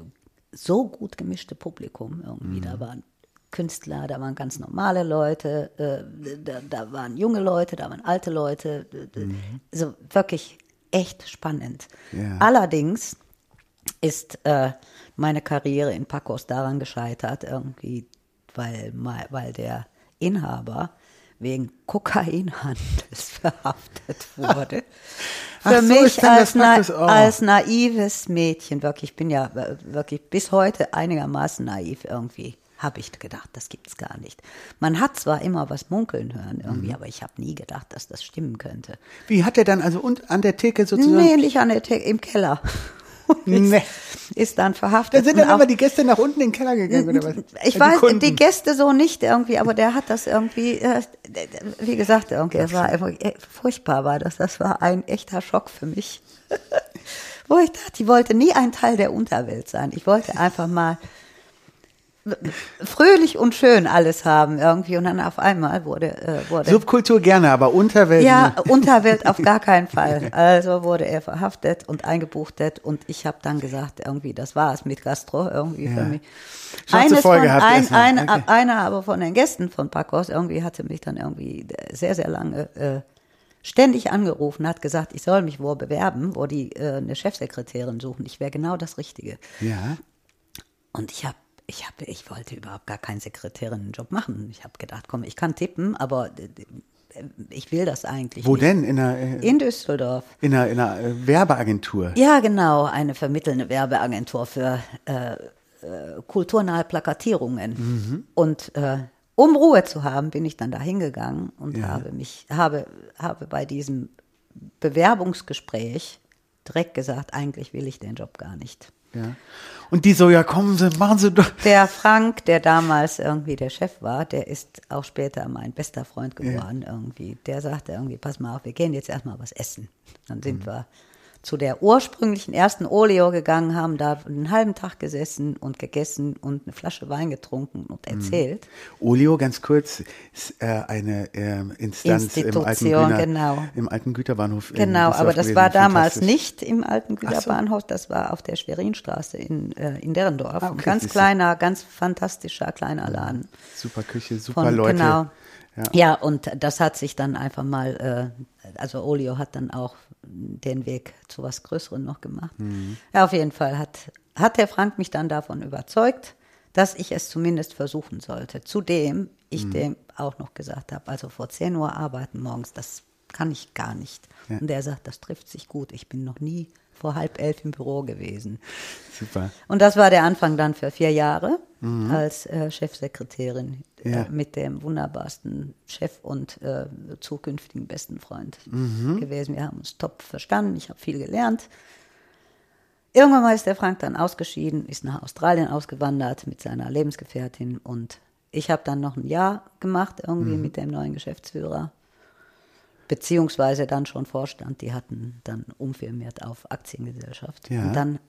so gut gemischte Publikum irgendwie. Mhm. Da waren Künstler, da waren ganz normale Leute, äh, da, da waren junge Leute, da waren alte Leute. d- Also wirklich echt spannend. Mhm. Ja. Allerdings ist äh, meine Karriere in Pacos daran gescheitert, irgendwie, weil, weil der Inhaber wegen Kokainhandels verhaftet wurde. Ach Für so, mich als, na, oh. als naives Mädchen, wirklich, ich bin ja äh, wirklich bis heute einigermaßen naiv irgendwie. habe ich gedacht, das gibt's gar nicht. Man hat zwar immer was munkeln hören irgendwie, aber ich habe nie gedacht, dass das stimmen könnte. Wie hat er dann also und an der Theke sozusagen? Nee, nicht an der Theke, im Keller. Ist, Nee. ist dann verhaftet. Da sind dann aber die Gäste nach unten in den Keller gegangen oder was? ich Also weiß, Kunden. die Gäste so nicht irgendwie, aber der hat das irgendwie, äh, wie gesagt, irgendwie, es war einfach äh, furchtbar, war das. Das war ein echter Schock für mich. Wo ich dachte, ich wollte nie ein Teil der Unterwelt sein. Ich wollte einfach mal fröhlich und schön alles haben irgendwie und dann auf einmal wurde, äh, wurde Subkultur gerne, aber Unterwelt. ja, Unterwelt auf gar keinen Fall. Also wurde er verhaftet und eingebuchtet und ich habe dann gesagt, irgendwie, das war es mit Gastro irgendwie für mich. Schnauze Eines voll von, ein, eine, Okay. einer aber von den Gästen von Pacos irgendwie hatte mich dann irgendwie sehr, sehr lange äh, ständig angerufen, hat gesagt, ich soll mich wo bewerben, wo die äh, eine Chefsekretärin suchen. Ich wäre genau das Richtige. Ja. Und ich habe, ich habe, ich wollte überhaupt gar keinen Sekretärinnenjob machen. Ich habe gedacht, komm, ich kann tippen, aber äh, ich will das eigentlich Wo nicht. denn? In einer, äh, In Düsseldorf. in einer, in einer äh, Werbeagentur. Ja, genau, eine vermittelnde Werbeagentur für äh, äh, kulturnahe Plakatierungen. Mhm. Und äh, um Ruhe zu haben, bin ich dann da hingegangen und Ja. habe mich, habe, habe bei diesem Bewerbungsgespräch direkt gesagt, eigentlich will ich den Job gar nicht. Ja. Und die so, ja, kommen Sie, machen Sie doch. Der Frank, der damals irgendwie der Chef war, der ist auch später mein bester Freund geworden irgendwie. Der sagte irgendwie, pass mal auf, wir gehen jetzt erstmal was essen. Dann sind wir zu der ursprünglichen ersten Oleo gegangen, haben da einen halben Tag gesessen und gegessen und eine Flasche Wein getrunken und erzählt. Olio, ganz kurz, ist äh, eine ähm, Instanz im alten, Institution, Güter, genau. im alten Güterbahnhof. Genau, aber das war damals nicht im alten so. Güterbahnhof, das war auf der Schwerinstraße in, äh, in Derendorf. Ah, Ein okay, ganz siehst du. kleiner, ganz fantastischer kleiner Laden. Super Küche, super von, Leute. Genau. Ja. Ja. und das hat sich dann einfach mal, äh, also Olio hat dann auch den Weg zu was Größerem noch gemacht. Ja, auf jeden Fall hat, hat der Frank mich dann davon überzeugt, dass ich es zumindest versuchen sollte. Zudem ich dem auch noch gesagt habe, also vor 10 Uhr arbeiten morgens, das kann ich gar nicht. Ja. Und er sagt, das trifft sich gut. Ich bin noch nie vor halb elf im Büro gewesen. Super. Und das war der Anfang dann für vier Jahre als äh, Chefsekretärin Mhm. Ja. äh, mit dem wunderbarsten Chef und äh, zukünftigen besten Freund Mhm. gewesen. Wir haben uns top verstanden, ich habe viel gelernt. Irgendwann mal ist der Frank dann ausgeschieden, ist nach Australien ausgewandert mit seiner Lebensgefährtin und ich habe dann noch ein Jahr gemacht irgendwie Mhm. mit dem neuen Geschäftsführer beziehungsweise dann schon Vorstand. Die hatten dann umfirmiert auf Aktiengesellschaft. Ja. Und dann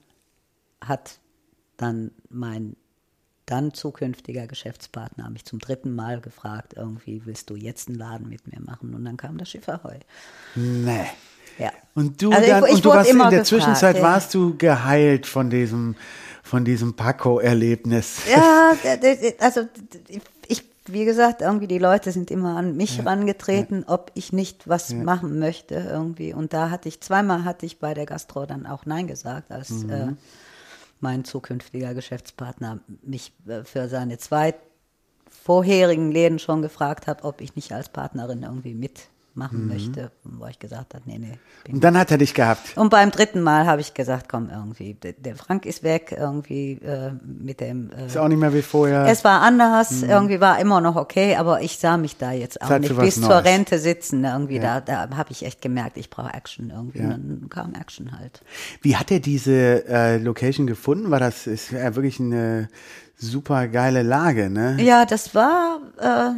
hat dann mein dann zukünftiger Geschäftspartner mich zum dritten Mal gefragt, irgendwie willst du jetzt einen Laden mit mir machen? Und dann kam das Schiff Ahoi. Nee. Ja. Und du Also ich- dann, ich und du warst in der gefragt, Zwischenzeit ja. warst du geheilt von diesem, von diesem Paco-Erlebnis. Ja, also ich, wie gesagt, irgendwie die Leute sind immer an mich rangetreten, ob ich nicht was machen möchte irgendwie. Und da hatte ich, zweimal hatte ich bei der Gastro dann auch Nein gesagt, als Mhm. äh, mein zukünftiger Geschäftspartner mich äh, für seine zwei vorherigen Läden schon gefragt hat, ob ich nicht als Partnerin irgendwie mitmachen möchte, wo ich gesagt habe, nee, nee. Mhm. Und dann hat er dich gehabt. und beim dritten Mal habe ich gesagt, komm, irgendwie, der, Frank ist weg, irgendwie äh, mit dem. Äh, Ist auch nicht mehr wie vorher. es war anders, irgendwie war immer noch okay, aber ich sah mich da jetzt auch Zeit nicht bis zur Neues. Rente sitzen. Irgendwie Ja. da, da habe ich echt gemerkt, ich brauche Action irgendwie. Ja. Und dann kam Action halt. Wie hat er diese äh, Location gefunden? War das ist ja wirklich eine super geile Lage, ne? Ja, das war, äh,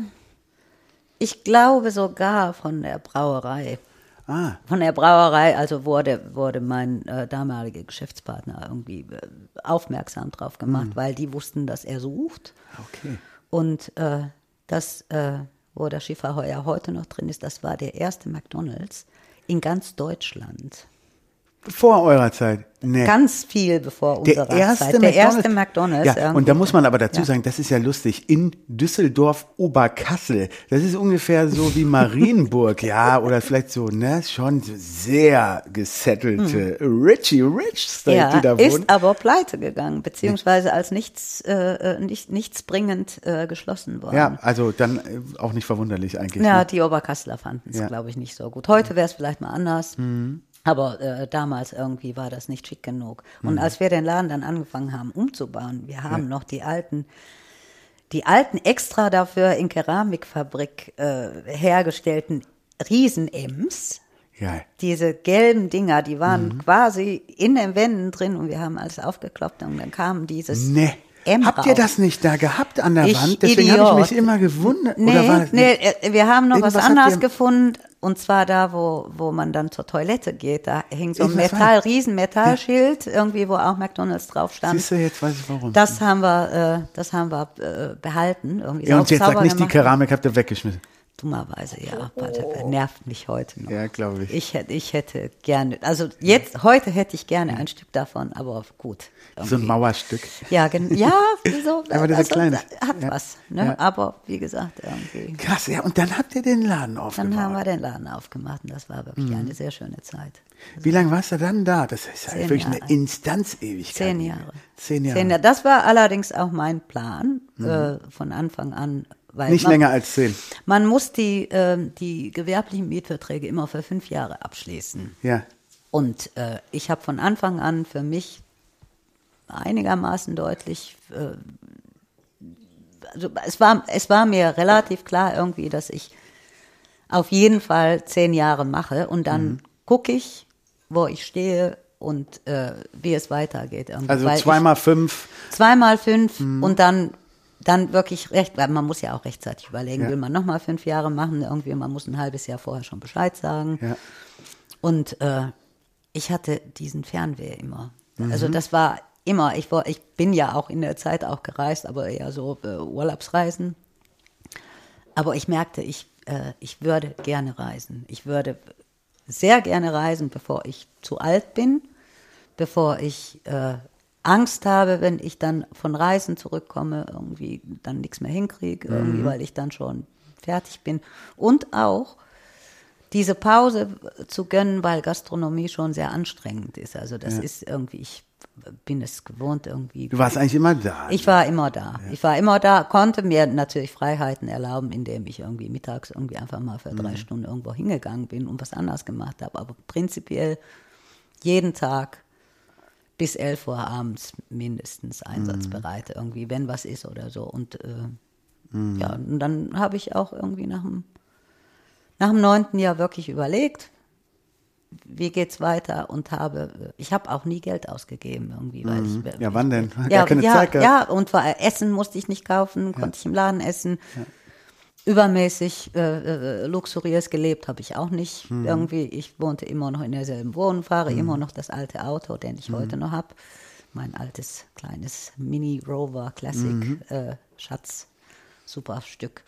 ich glaube sogar von der Brauerei. Ah, Von der Brauerei, also wurde, wurde mein äh, damaliger Geschäftspartner irgendwie äh, aufmerksam drauf gemacht, Hm. weil die wussten, dass er sucht. okay. Und äh, das, äh, wo der Schifferheuer heute noch drin ist, das war der erste McDonalds in ganz Deutschland. Vor eurer Zeit. Nee. Ganz viel bevor der unserer erste Zeit. Der erste McDonalds. Ja, und da muss man aber dazu Ja. sagen, das ist ja lustig, in Düsseldorf Oberkassel. Das ist ungefähr so wie Marienburg, ja, oder vielleicht so, ne, schon sehr gesettelte Richie Rich State, Hm. ja, die da ist wohnen. aber pleite gegangen, beziehungsweise als nichts, äh, äh, nicht, nichts bringend äh, geschlossen worden. Ja, also dann äh, auch nicht verwunderlich eigentlich. Ja, ne? die Oberkasseler fanden es, Ja. Mhm. glaube ich, nicht so gut. Heute wäre es vielleicht mal anders. Aber äh, damals irgendwie war das nicht schick genug. Mhm. Und als wir den Laden dann angefangen haben umzubauen, wir haben noch die alten die alten extra dafür in Keramikfabrik äh, hergestellten Riesen-Ems. Geil. Diese gelben Dinger, die waren Mhm. quasi in den Wänden drin und wir haben alles aufgekloppt und dann kam dieses Nee. M Habt ihr das nicht da gehabt an der Ich Wand? Deswegen habe ich mich immer gewundert. Nee, Oder war nee, äh, wir haben noch was anderes gefunden. Und zwar da, wo, wo man dann zur Toilette geht. Da hing so ein Metall, das. riesen Metallschild, irgendwie, wo auch McDonalds drauf stand. Siehst du, jetzt weiß ich warum. Das haben wir, äh, das haben wir äh, behalten. Irgendwie ja, und jetzt sauber sag nicht, die gemacht. Keramik habt ihr weggeschmissen. Dummerweise, ja. aber Das nervt mich heute noch. Ja, glaube ich. Ich hätte, ich hätte gerne, also jetzt, heute hätte ich gerne ein Stück davon, aber gut. So ein irgendwie. Mauerstück. Ja, gen ja, so, Aber diese kleine. hat Ja. was, ne? Ja. Aber wie gesagt, irgendwie. Krass, ja, und dann habt ihr den Laden aufgebaut. Dann haben wir den Laden aufgemacht und das war wirklich eine sehr schöne Zeit. Wie lange warst du dann da? Das ist ja wirklich eine Jahre. Instanzewigkeit. Zehn Jahre. Zehn Jahre. Zehn Jahre. Das war allerdings auch mein Plan äh, von Anfang an. Nicht man, länger als zehn. Man muss die, ähm, die gewerblichen Mietverträge immer für fünf Jahre abschließen. Ja. Und äh, ich habe von Anfang an für mich einigermaßen deutlich, äh, also es war, es war mir relativ klar irgendwie, dass ich auf jeden Fall zehn Jahre mache und dann Mhm. gucke ich, wo ich stehe und äh, wie es weitergeht. Irgendwie. Also Weil ich- zweimal fünf. zweimal fünf und dann dann wirklich recht, weil man muss ja auch rechtzeitig überlegen, Ja. will man nochmal fünf Jahre machen, irgendwie, man muss ein halbes Jahr vorher schon Bescheid sagen. Ja. Und äh, ich hatte diesen Fernweh immer. Also Mhm. das war immer, ich, war, ich bin ja auch in der Zeit auch gereist, aber eher so äh, Urlaubsreisen. Aber ich merkte, ich, äh, ich würde gerne reisen. Ich würde sehr gerne reisen, bevor ich zu alt bin, bevor ich äh, Angst habe, wenn ich dann von Reisen zurückkomme, irgendwie dann nichts mehr hinkriege, irgendwie, weil ich dann schon fertig bin. Und auch diese Pause zu gönnen, weil Gastronomie schon sehr anstrengend ist. Also das ist irgendwie, ich bin es gewohnt irgendwie. Du warst eigentlich immer da. Ich war immer da. Ich war immer da, konnte mir natürlich Freiheiten erlauben, indem ich irgendwie mittags irgendwie einfach mal für Mhm. drei Stunden irgendwo hingegangen bin und was anderes gemacht habe. Aber prinzipiell jeden Tag bis 11 Uhr abends mindestens einsatzbereit irgendwie, wenn was ist oder so. Und äh, ja, und dann habe ich auch irgendwie nach dem, nach dem neunten Jahr wirklich überlegt, wie geht's weiter und habe, ich habe auch nie Geld ausgegeben irgendwie, weil ich, Ja, wann denn? Gar ja, keine ja, Zeit gehabt. ja, und war, Essen musste ich nicht kaufen, konnte ich im Laden essen. Übermäßig äh, äh, luxuriös gelebt habe ich auch nicht. Mhm. Irgendwie, ich wohnte immer noch in derselben Wohnung, fahre immer noch das alte Auto, den Mhm. ich heute noch habe. Mein altes kleines Mini Rover Classic Mhm. äh, Schatz, super Stück.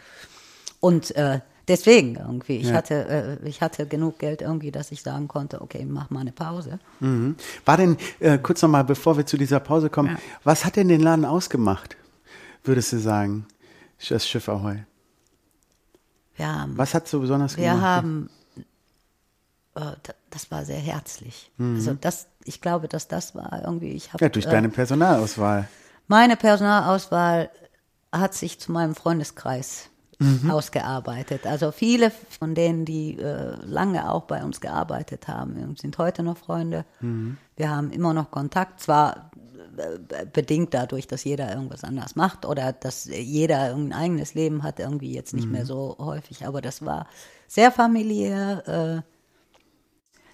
Und äh, deswegen irgendwie, ich Ja. hatte, äh, ich hatte genug Geld irgendwie, dass ich sagen konnte, okay, mach mal eine Pause. Mhm. War denn, äh, kurz nochmal, bevor wir zu dieser Pause kommen, Ja. was hat denn den Laden ausgemacht, würdest du sagen, das Schiff Ahoi? Wir haben Was hat so besonders Wir gemacht? haben, äh, da- das war sehr herzlich. Also das, ich glaube, dass das war irgendwie, ich habe Mhm. Ja, durch äh, deine Personalauswahl. meine Personalauswahl hat sich zu meinem Freundeskreis Mhm. ausgearbeitet. Also viele von denen, die äh, lange auch bei uns gearbeitet haben, sind heute noch Freunde. Mhm. Wir haben immer noch Kontakt, zwar bedingt dadurch, dass jeder irgendwas anders macht oder dass jeder ein eigenes Leben hat, irgendwie jetzt nicht Mhm. mehr so häufig, aber das war sehr familiär, äh,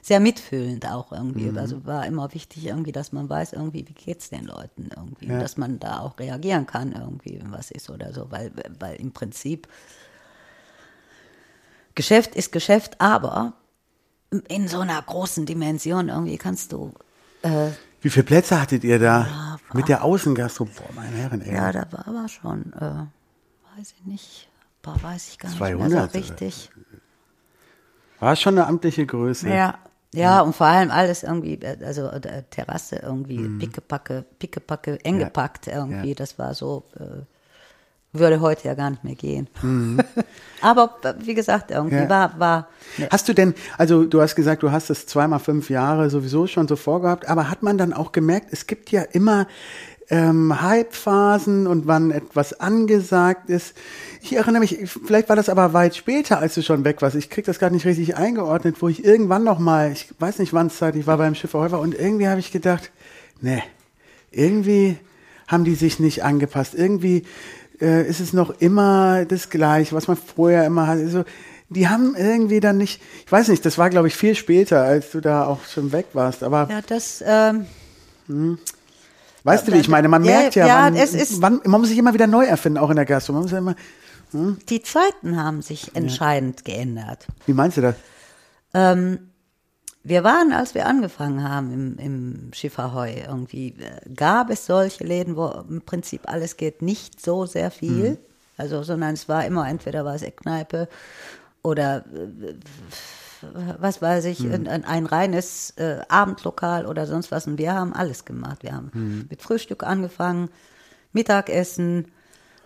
sehr mitfühlend auch irgendwie. Mhm. Also war immer wichtig irgendwie, dass man weiß irgendwie, wie geht's den Leuten irgendwie, Ja. dass man da auch reagieren kann irgendwie, wenn was ist oder so, weil, weil im Prinzip Geschäft ist Geschäft, aber in so einer großen Dimension irgendwie kannst du, äh, Wie viele Plätze hattet ihr da? Ja, Mit der Außengastro? Boah, meine Herren, ey. ja, da war aber schon, äh, weiß ich nicht, boah, weiß ich gar nicht mehr 200 so richtig. War schon eine amtliche Größe. Ja, ja, und vor allem alles irgendwie, äh, also äh, Terrasse irgendwie, pickepacke, pickepacke, eng Mhm. Ja. gepackt irgendwie, Ja. das war so, äh, würde heute ja gar nicht mehr gehen. Aber äh, wie gesagt, irgendwie Mhm. Ja. war, war, ne, Hast du denn, also du hast gesagt, du hast es zweimal fünf Jahre sowieso schon so vorgehabt, aber hat man dann auch gemerkt, es gibt ja immer ähm, Hype-Phasen und wann etwas angesagt ist. Ich erinnere mich, vielleicht war das aber weit später, als du schon weg warst. Ich krieg das gar nicht richtig eingeordnet, wo ich irgendwann noch mal, ich weiß nicht wann es Zeit, ich war beim Schiffer Häufer und irgendwie habe ich gedacht, nee, irgendwie haben die sich nicht angepasst. Irgendwie äh, ist es noch immer das Gleiche, was man vorher immer hatte. Also, die haben irgendwie dann nicht, ich weiß nicht, das war glaube ich viel später, als du da auch schon weg warst, aber Ja, das, ähm, weißt du, wie ich meine? Man Ja, merkt ja, ja, wann, es ist- wann, man muss sich immer wieder neu erfinden, auch in der Gastro. Man muss ja immer, die Zeiten haben sich entscheidend geändert. wie meinst du das? Ähm, wir waren, als wir angefangen haben im, im Schifferheu, irgendwie äh, gab es solche Läden, wo im Prinzip alles geht, nicht so sehr viel. Also, sondern es war immer, entweder war es Eckkneipe oder äh, was weiß ich, ein, ein, ein reines äh, Abendlokal oder sonst was. Und wir haben alles gemacht. Wir haben mit Frühstück angefangen, Mittagessen,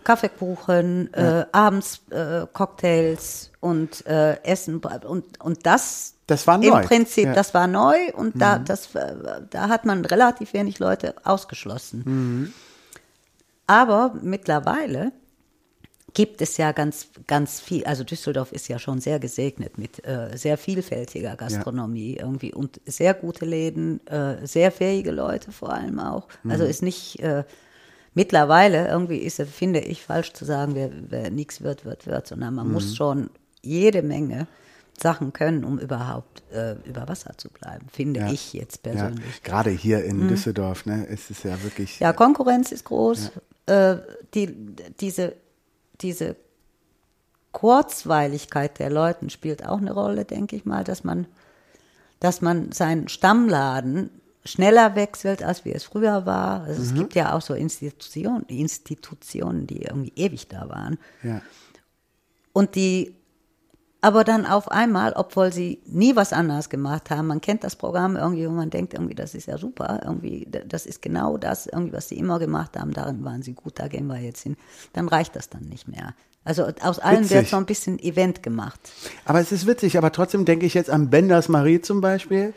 Kaffeekuchen, äh, abends äh, Cocktails und äh, Essen und und das Das war im neu, Prinzip ja. das war neu und da das äh, da hat man relativ wenig Leute ausgeschlossen. Aber mittlerweile gibt es ja ganz ganz viel also Düsseldorf ist ja schon sehr gesegnet mit äh, sehr vielfältiger Gastronomie irgendwie und sehr gute Läden, äh, sehr fähige Leute vor allem auch. Also ist nicht äh, mittlerweile irgendwie ist finde ich, falsch zu sagen, wer, wer nichts wird, wird, wird, sondern man muss schon jede Menge Sachen können, um überhaupt äh, über Wasser zu bleiben, finde Ja. ich jetzt Ja, persönlich. Mhm. gerade hier in Düsseldorf, ne, ist es ja wirklich. Ja, Konkurrenz ist groß. Äh, die, diese, diese Kurzweiligkeit der Leuten spielt auch eine Rolle, denke ich mal, dass man, dass man seinen Stammladen schneller wechselt, als wie es früher war. Also Es gibt ja auch so Institutionen, Institutionen, die irgendwie ewig da waren. Ja. Und die aber dann auf einmal, obwohl sie nie was anderes gemacht haben, man kennt das Programm irgendwie und man denkt irgendwie, das ist ja super, irgendwie, das ist genau das, irgendwie, was sie immer gemacht haben, darin waren sie gut, da gehen wir jetzt hin, dann reicht das dann nicht mehr. Also aus allem wird Witzig. so ein bisschen Event gemacht. Aber es ist witzig, aber trotzdem denke ich jetzt an Benders Marie zum Beispiel.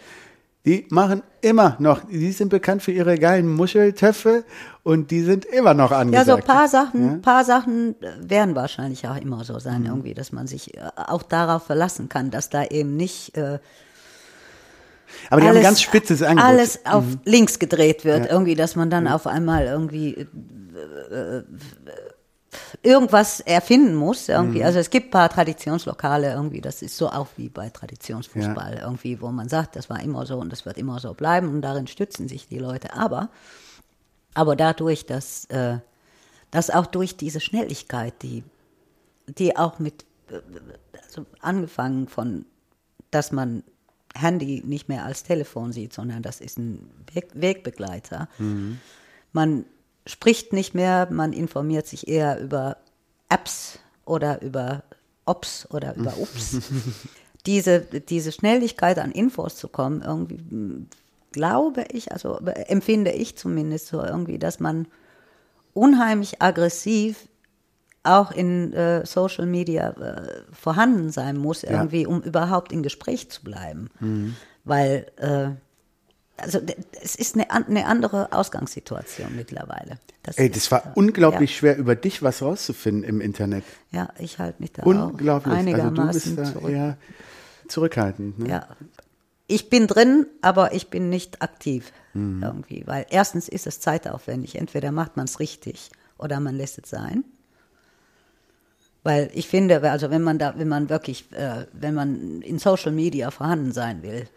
Die machen immer noch, die sind bekannt für ihre geilen Muscheltöpfe und die sind immer noch Ja, angesagt. so ein paar Sachen, Ja? paar Sachen äh, werden wahrscheinlich auch immer so sein, irgendwie, dass man sich äh, auch darauf verlassen kann, dass da eben nicht äh, Aber die haben ein ganz spitzes Angebot. Mhm. Alles auf links gedreht wird, irgendwie, dass man dann auf einmal irgendwie äh, äh, irgendwas erfinden muss, Mhm. irgendwie. Also es gibt ein paar Traditionslokale irgendwie, das ist so auch wie bei Traditionsfußball irgendwie, wo man sagt, das war immer so und das wird immer so bleiben und darin stützen sich die Leute. Aber, aber dadurch, dass, äh, dass auch durch diese Schnelligkeit, die, die auch mit, äh, also angefangen von, dass man Handy nicht mehr als Telefon sieht, sondern das ist ein Weg, Wegbegleiter. Man spricht nicht mehr, man informiert sich eher über Apps oder über Ops oder über Ups. diese, diese Schnelligkeit an Infos zu kommen, irgendwie m, glaube ich, also empfinde ich zumindest so irgendwie, dass man unheimlich aggressiv auch in äh, Social Media äh, vorhanden sein muss, irgendwie, um überhaupt in Gespräch zu bleiben. Weil äh, also es ist eine, eine andere Ausgangssituation mittlerweile. Das Ey, das war äh, unglaublich schwer, über dich was rauszufinden im Internet. Ja, ja ich halte mich da Unglaublich. auch Also du einigermaßen bist da eher zurückhaltend. Ne? Ja. Ich bin drin, aber ich bin nicht aktiv Mhm. irgendwie, weil erstens ist es zeitaufwendig. Entweder macht man es richtig oder man lässt es sein. Weil ich finde, also wenn man da, wenn man wirklich, äh, wenn man in Social Media vorhanden sein will,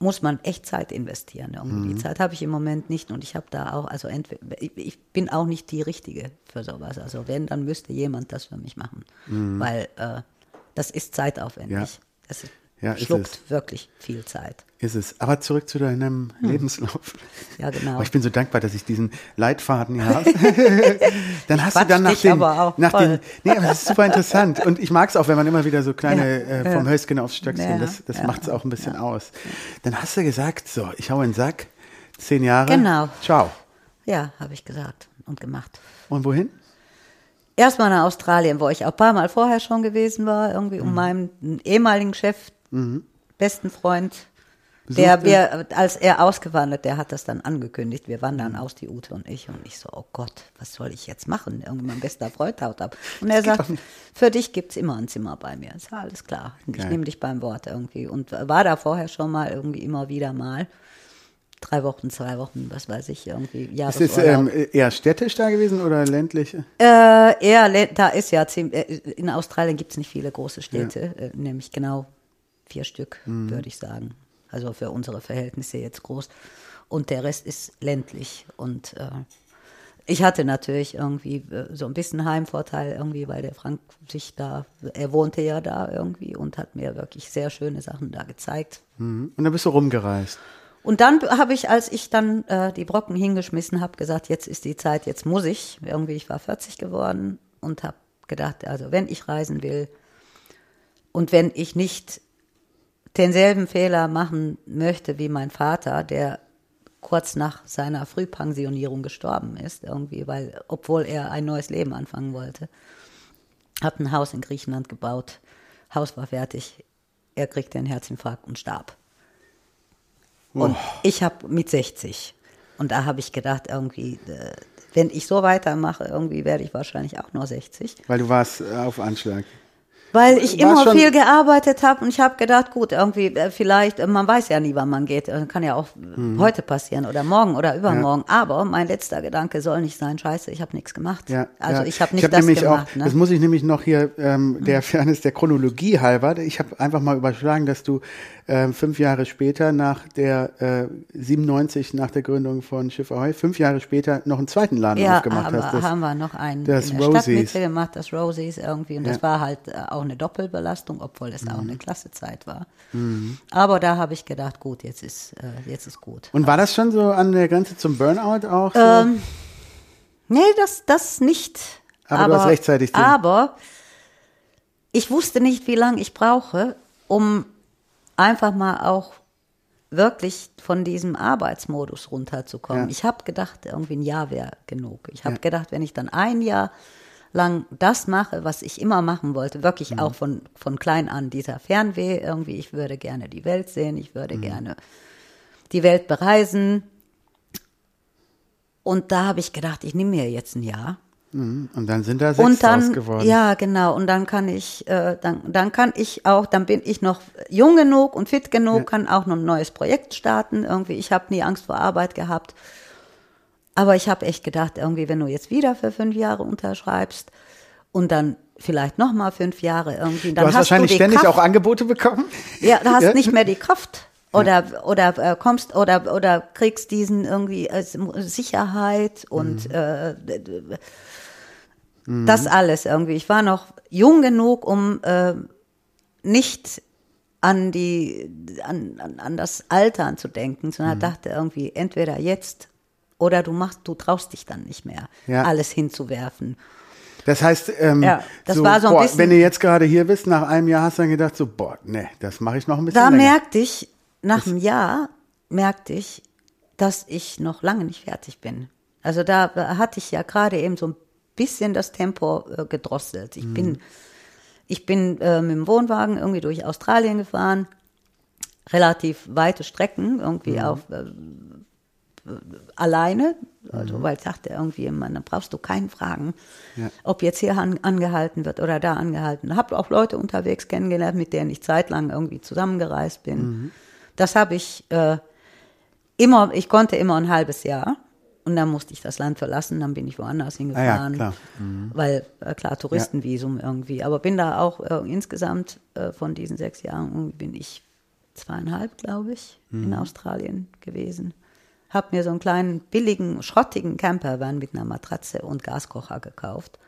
muss man echt Zeit investieren. Irgendwie. Die Zeit habe ich im Moment nicht und ich habe da auch, also entweder, ich, bin auch nicht die Richtige für sowas. Also wenn, dann müsste jemand das für mich machen, weil äh, das ist zeitaufwendig. Ja. Das ist, Ja, schluckt wirklich viel Zeit. Ist es. Aber zurück zu deinem Lebenslauf. Hm. Ja, genau. Aber ich bin so dankbar, dass ich diesen Leitfaden hier habe. dann hast du dann nach den, aber auch nach voll. den, nee, aber das ist super interessant. Und ich mag es auch, wenn man immer wieder so kleine äh, vom Höschen aufs Stöckchen, Ja, das, das ja, macht es auch ein bisschen aus. Dann hast du gesagt, so, ich hau in den Sack, zehn Jahre. Genau. Ciao. Ja, habe ich gesagt und gemacht. Und wohin? Erstmal nach Australien, wo ich auch ein paar Mal vorher schon gewesen war, irgendwie Mhm. um meinen ehemaligen Chef, besten Freund, der wir, als er ausgewandert, der hat das dann angekündigt. Wir wandern Mhm. aus, die Ute und ich. Und ich so, oh Gott, was soll ich jetzt machen? Irgendwie mein bester Freund haut ab. Und er sagt, für dich gibt's immer ein Zimmer bei mir. Ist ja alles klar. Ich nehme dich beim Wort irgendwie. Und war da vorher schon mal irgendwie immer wieder mal. drei Wochen, zwei Wochen, was weiß ich, irgendwie Ist es ähm, eher städtisch da gewesen oder ländlich? Äh, eher, da ist ja ziemlich, äh, in Australien gibt es nicht viele große Städte, äh, nämlich genau vier Stück, würde ich sagen. Also für unsere Verhältnisse jetzt groß. Und der Rest ist ländlich. Und äh, ich hatte natürlich irgendwie äh, so ein bisschen Heimvorteil irgendwie, weil der Frank sich da, er wohnte ja da irgendwie und hat mir wirklich sehr schöne Sachen da gezeigt. Mhm. Und dann bist du rumgereist. Und dann habe ich, als ich dann äh, die Brocken hingeschmissen habe, gesagt, jetzt ist die Zeit, jetzt muss ich. Irgendwie, ich war 40 geworden und habe gedacht, also wenn ich reisen will und wenn ich nicht denselben Fehler machen möchte wie mein Vater, der kurz nach seiner Frühpensionierung gestorben ist, irgendwie, weil, obwohl er ein neues Leben anfangen wollte, hat ein Haus in Griechenland gebaut, Haus war fertig, er kriegte einen Herzinfarkt und starb. Und ich habe mit 60. Und da habe ich gedacht, irgendwie, äh, wenn ich so weitermache, irgendwie werde ich wahrscheinlich auch nur 60. Weil du warst äh, auf Anschlag. Weil ich War immer viel gearbeitet habe und ich habe gedacht, gut, irgendwie äh, vielleicht, äh, man weiß ja nie, wann man geht, Äh, kann ja auch Mhm. heute passieren oder morgen oder übermorgen. Aber mein letzter Gedanke soll nicht sein, scheiße, ich habe nichts gemacht. Ja, also ja. ich habe nicht hab das nämlich gemacht. Auch, ne? Das muss ich nämlich noch hier ähm, der Fairness der Chronologie halber. Ich habe einfach mal überschlagen, dass du ähm, fünf Jahre später nach der äh, 97 nach der Gründung von Schiff Ahoy, fünf Jahre später noch einen zweiten Laden ja, aufgemacht haben, hast. Das, haben wir noch einen das in der Rosies. Stadtmitte gemacht, das Rosies irgendwie. Und das Ja. war halt äh, auch eine Doppelbelastung, obwohl es Mhm. auch eine klasse Zeit war. Aber da habe ich gedacht, gut, jetzt ist, äh, jetzt ist gut. und war das schon so an der Grenze zum Burnout auch? So? Ähm, Nee, das, das nicht. Aber du hast rechtzeitig den- Aber ich wusste nicht, wie lange ich brauche, um einfach mal auch wirklich von diesem Arbeitsmodus runterzukommen. Ja. Ich habe gedacht, irgendwie ein Jahr wäre genug. Ich habe gedacht, wenn ich dann ein Jahr lang das mache, was ich immer machen wollte, wirklich Mhm. auch von, von klein an, dieser Fernweh irgendwie, ich würde gerne die Welt sehen, ich würde Mhm. gerne die Welt bereisen. Und da habe ich gedacht, ich nehme mir jetzt ein Jahr Mhm. und dann sind da sechs und dann geworden. ja genau und dann kann ich äh, dann dann kann ich auch dann bin ich noch jung genug und fit genug kann auch noch ein neues Projekt starten irgendwie ich habe nie Angst vor Arbeit gehabt aber ich habe echt gedacht irgendwie wenn du jetzt wieder für fünf Jahre unterschreibst und dann vielleicht noch mal fünf Jahre irgendwie dann du hast, hast wahrscheinlich du ständig Kraft, auch Angebote bekommen. ja, du hast Ja? nicht mehr die Kraft. Oder, oder äh, kommst oder oder kriegst diesen irgendwie äh, Sicherheit und äh, d- d- das alles irgendwie. Ich war noch jung genug, um äh, nicht an die an, an, an das Altern zu denken, sondern dachte irgendwie entweder jetzt oder du machst, du traust dich dann nicht mehr, Ja. alles hinzuwerfen. Das heißt, ähm, Ja, das so, war so ein boah, bisschen- wenn du jetzt gerade hier bist, nach einem Jahr hast du dann gedacht, so, boah, nee, das mache ich noch ein bisschen Da länger. merkte ich, nach einem Jahr merkte ich, dass ich noch lange nicht fertig bin. Also da hatte ich ja gerade eben so ein bisschen das Tempo äh, gedrosselt. Ich bin, ich bin äh, mit dem Wohnwagen irgendwie durch Australien gefahren, relativ weite Strecken, irgendwie auf äh, alleine, also weil ich dachte irgendwie, man, dann brauchst du keinen fragen, Ja. ob jetzt hier an, angehalten wird oder da angehalten. Habe auch Leute unterwegs kennengelernt, mit denen ich zeitlang irgendwie zusammengereist bin. Das habe ich äh, immer, ich konnte immer ein halbes Jahr und dann musste ich das Land verlassen, dann bin ich woanders hingefahren. klar. Weil, äh, klar, Touristenvisum irgendwie. Aber bin da auch äh, insgesamt äh, von diesen sechs Jahren bin ich zweieinhalb, glaube ich, in Australien gewesen. Hab mir so einen kleinen, billigen, schrottigen Campervan mit einer Matratze und Gaskocher gekauft.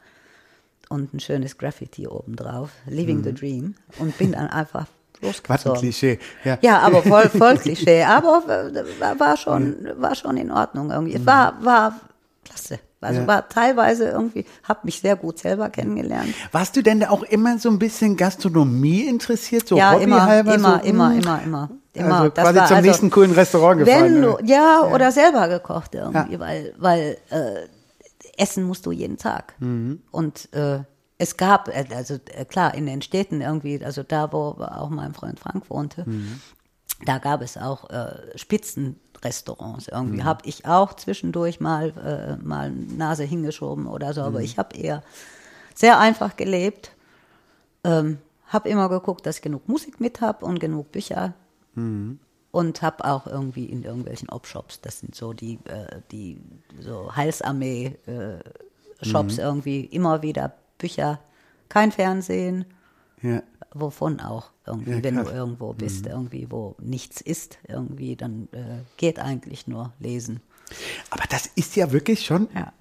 Und ein schönes Graffiti obendrauf, Living the Dream. Und bin dann einfach Was ein losgezogen. Klischee. Ja. Ja, aber voll, voll Klischee. Aber äh, war, schon, war schon in Ordnung irgendwie. Es war, war klasse. Also Ja. war teilweise irgendwie, habe mich sehr gut selber kennengelernt. Warst du denn auch immer so ein bisschen Gastronomie interessiert, so ja, immer, hobbyhalber? immer, so, immer, hm? immer, immer, immer. Also Das quasi war zum also- nächsten coolen Restaurant gefahren. Ne? du, ja, oder selber gekocht irgendwie, Ja. weil, weil äh, essen musst du jeden Tag. Mhm. Und äh, es gab, äh, also äh, klar, in den Städten irgendwie, also da, wo auch mein Freund Frank wohnte, Mhm. da gab es auch äh, Spitzenrestaurants Mhm. irgendwie. Habe ich auch zwischendurch mal, äh, mal Nase hingeschoben oder so, Mhm. aber ich habe eher sehr einfach gelebt. Ähm, habe immer geguckt, dass ich genug Musik mit habe und genug Bücher. und habe auch irgendwie in irgendwelchen Op-Shops, das sind so die, äh, die so Heilsarmee-Shops Mhm. irgendwie immer wieder Bücher, kein Fernsehen, Ja. wovon auch irgendwie, Ja, wenn du. Mhm. irgendwo bist, irgendwie, wo nichts ist, irgendwie, dann äh, geht eigentlich nur lesen. Aber das ist ja wirklich schon. Ja.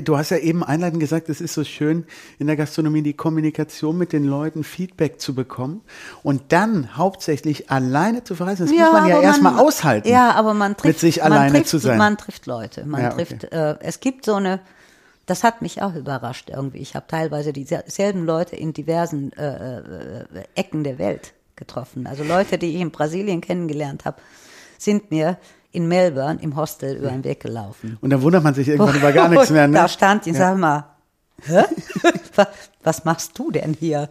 Du hast ja eben einleitend gesagt, es ist so schön in der Gastronomie die Kommunikation mit den Leuten, Feedback zu bekommen und dann hauptsächlich alleine zu verreisen. Das muss man ja erstmal aushalten. Ja, aber man trifft, mit sich man alleine trifft, zu sein. Man trifft Leute. Man Ja, okay. trifft, äh, es gibt so eine, das hat mich auch überrascht irgendwie. Ich habe teilweise dieselben Leute in diversen äh, äh, Ecken der Welt getroffen. Also Leute, die ich in Brasilien kennengelernt habe, sind mir in Melbourne im Hostel über den Weg gelaufen. Und dann wundert man sich irgendwann über gar nichts mehr. Ne? Da stand ich, sag mal, Hä? Wa- was machst du denn hier?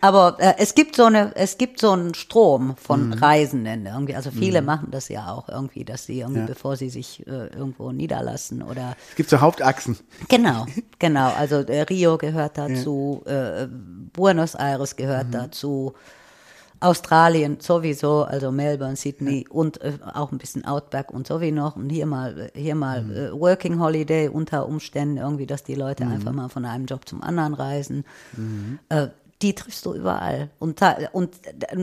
Aber äh, es gibt so eine, es gibt so einen Strom von Mhm. Reisenden irgendwie. Also viele machen das ja auch irgendwie, dass sie irgendwie, Ja. bevor sie sich äh, irgendwo niederlassen oder Es gibt so Hauptachsen. genau, genau. Also äh, Rio gehört dazu, äh, Buenos Aires gehört Mhm. dazu. Australien sowieso, also Melbourne, Sydney und äh, auch ein bisschen Outback und so wie noch. Und hier mal, hier mal Mhm. äh, Working Holiday unter Umständen irgendwie, dass die Leute einfach mal von einem Job zum anderen reisen. Mhm. Äh, die triffst du überall. Und, und,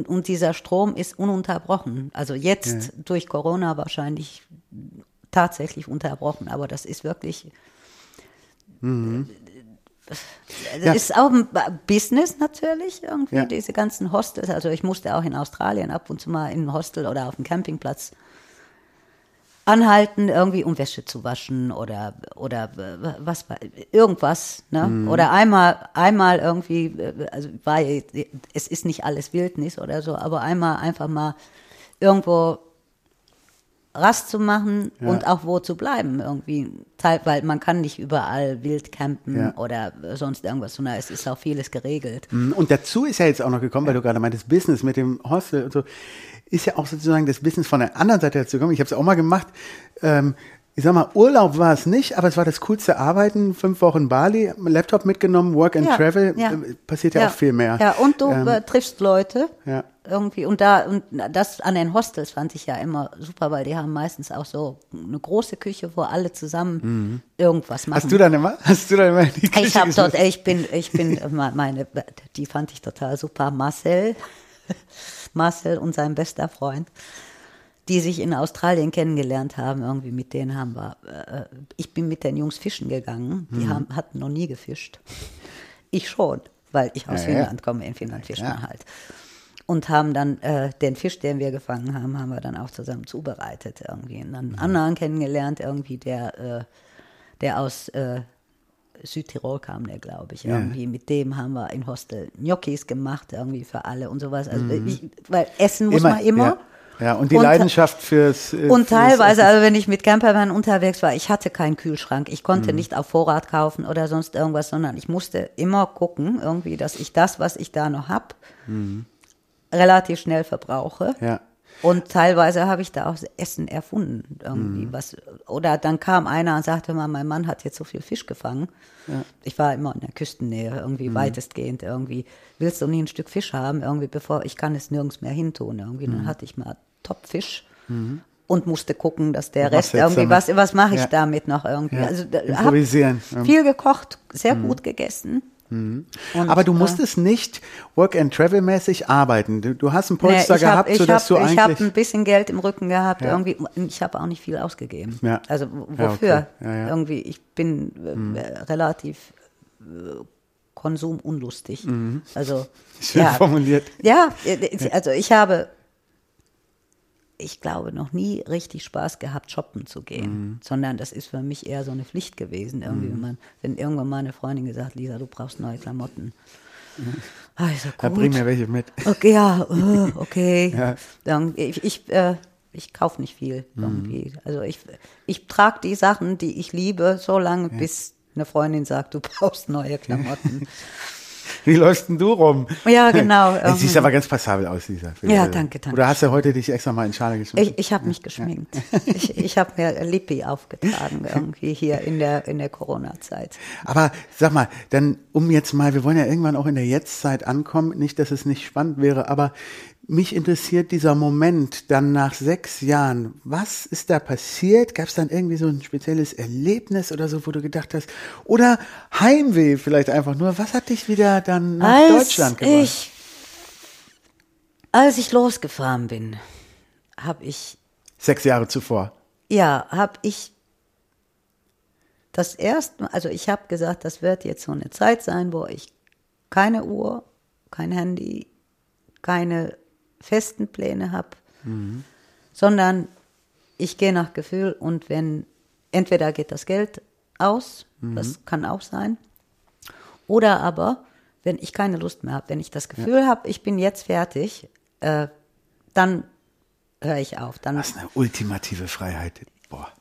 und dieser Strom ist ununterbrochen. Also jetzt durch Corona wahrscheinlich tatsächlich unterbrochen, aber das ist wirklich. Das Ja. ist auch ein Business natürlich, irgendwie, Ja. diese ganzen Hostels. Also ich musste auch in Australien ab und zu mal in einem Hostel oder auf dem Campingplatz anhalten, irgendwie um Wäsche zu waschen oder oder was irgendwas, ne? Mhm. Oder einmal einmal irgendwie, also war ja- es ist nicht alles Wildnis oder so, aber einmal einfach mal irgendwo Rast zu machen Ja. und auch wo zu bleiben irgendwie, weil man kann nicht überall wild campen Ja. oder sonst irgendwas, sondern es ist auch vieles geregelt. Mhm. Und dazu ist ja jetzt auch noch gekommen, weil du gerade meintest, Business mit dem Hostel und so, ist ja auch sozusagen das Business von der anderen Seite dazu gekommen. Ich habe es auch mal gemacht. Ähm, ich sag mal, Urlaub war es nicht, aber es war das coolste Arbeiten. Fünf Wochen Bali, Laptop mitgenommen, Work and Ja, Travel. ja. Passiert ja, auch viel mehr. Ja, und du Ähm, äh, triffst Leute ja. irgendwie und da und das an den Hostels fand ich ja immer super, weil die haben meistens auch so eine große Küche, wo alle zusammen irgendwas machen. Mhm. Hast du dann immer? Hast du dann immer die Küche ich habe dort, ich bin, ich bin me- meine, die fand ich total super. Marcel, Marcel und sein bester Freund, die sich in Australien kennengelernt haben. Irgendwie mit denen haben wir. Äh, ich bin mit den Jungs fischen gegangen. Mhm. Die haben, hatten noch nie gefischt. Ich schon, weil ich aus Ja, ja. Finnland komme. In Finnland fischt Ja. man halt. Und haben dann äh, den Fisch, den wir gefangen haben, haben wir dann auch zusammen zubereitet irgendwie. Und Mhm. dann einen anderen kennengelernt, irgendwie, der, äh, der aus äh, Südtirol kam, der glaube ich. Ja. Irgendwie mit dem haben wir in Hostel Gnocchis gemacht, irgendwie für alle und sowas. Also ich, weil Essen muss man immer. Mhm. Ja, ja und die Und- Leidenschaft fürs. äh, Und fürs teilweise, Essen. also wenn ich mit Campervan unterwegs war, ich hatte keinen Kühlschrank. Ich konnte Mhm. nicht auf Vorrat kaufen oder sonst irgendwas, sondern ich musste immer gucken, irgendwie, dass ich das, was ich da noch hab, relativ schnell verbrauche. Ja. Und teilweise habe ich da auch Essen erfunden Mhm. irgendwie was. Oder dann kam einer und sagte mal, mein Mann hat jetzt so viel Fisch gefangen. Ich war immer in der Küstennähe, irgendwie Mhm. weitestgehend irgendwie. Willst du nie ein Stück Fisch haben? Irgendwie bevor, ich kann es nirgends mehr hintun. Irgendwie. Mhm. Dann hatte ich mal Topfisch. Und musste gucken, dass der was Rest irgendwie, was, was mache ich Ja. damit noch irgendwie? Ja. Also, hab Improvisieren. Ja. Mhm. viel gekocht, sehr gut gegessen. Und, Aber du äh, musstest nicht Work and Travel mäßig arbeiten. Du, du hast einen Nee, Polster hab- gehabt, ich sodass hab, du Ich habe eigentlich. ein bisschen Geld im Rücken gehabt, Ja. irgendwie. Ich habe auch nicht viel ausgegeben. Ja. Also Ja, wofür? okay. Ja, ja. Irgendwie, ich bin äh, relativ äh, konsumunlustig. Also Mhm. Schön ja, formuliert. ja, äh, also ich habe, ich glaube, noch nie richtig Spaß gehabt, shoppen zu gehen, Mhm. sondern das ist für mich eher so eine Pflicht gewesen. Irgendwie, wenn man, wenn irgendwann mal eine Freundin gesagt, Lisa, du brauchst neue Klamotten. Ah, ich so, Da gut. bring mir welche mit. Okay, ja, äh, okay. Ja. Dann, ich ich, äh, ich kaufe nicht viel irgendwie. Also ich, ich trage die Sachen, die ich liebe, so lange, bis eine Freundin sagt, du brauchst neue Klamotten. Wie läufst denn du rum? Ja, genau, Du siehst ähm, aber ganz passabel aus, Lisa. Ja, danke, danke. Oder hast du heute dich extra mal in Schale geschmissen? ich ich habe mich geschminkt. Ich, ich habe mir Lippi aufgetragen irgendwie hier in der, in der Corona-Zeit. Aber sag mal, dann um jetzt mal, wir wollen ja irgendwann auch in der Jetztzeit ankommen, nicht, dass es nicht spannend wäre, aber mich interessiert dieser Moment dann nach sechs Jahren. Was ist da passiert? Gab es dann irgendwie so ein spezielles Erlebnis oder so, wo du gedacht hast? Oder Heimweh vielleicht einfach nur. Was hat dich wieder dann nach als Deutschland gebracht? Ich, als ich losgefahren bin, habe ich, Sechs Jahre zuvor. ja, habe ich das erste Mal, also ich habe gesagt, das wird jetzt so eine Zeit sein, wo ich keine Uhr, kein Handy, keine festen Pläne habe, sondern ich gehe nach Gefühl und wenn entweder geht das Geld aus, das kann auch sein, oder aber wenn ich keine Lust mehr habe, wenn ich das Gefühl habe, ich bin jetzt fertig, äh, dann höre ich auf. Dann Was eine ultimative Freiheit. Boah.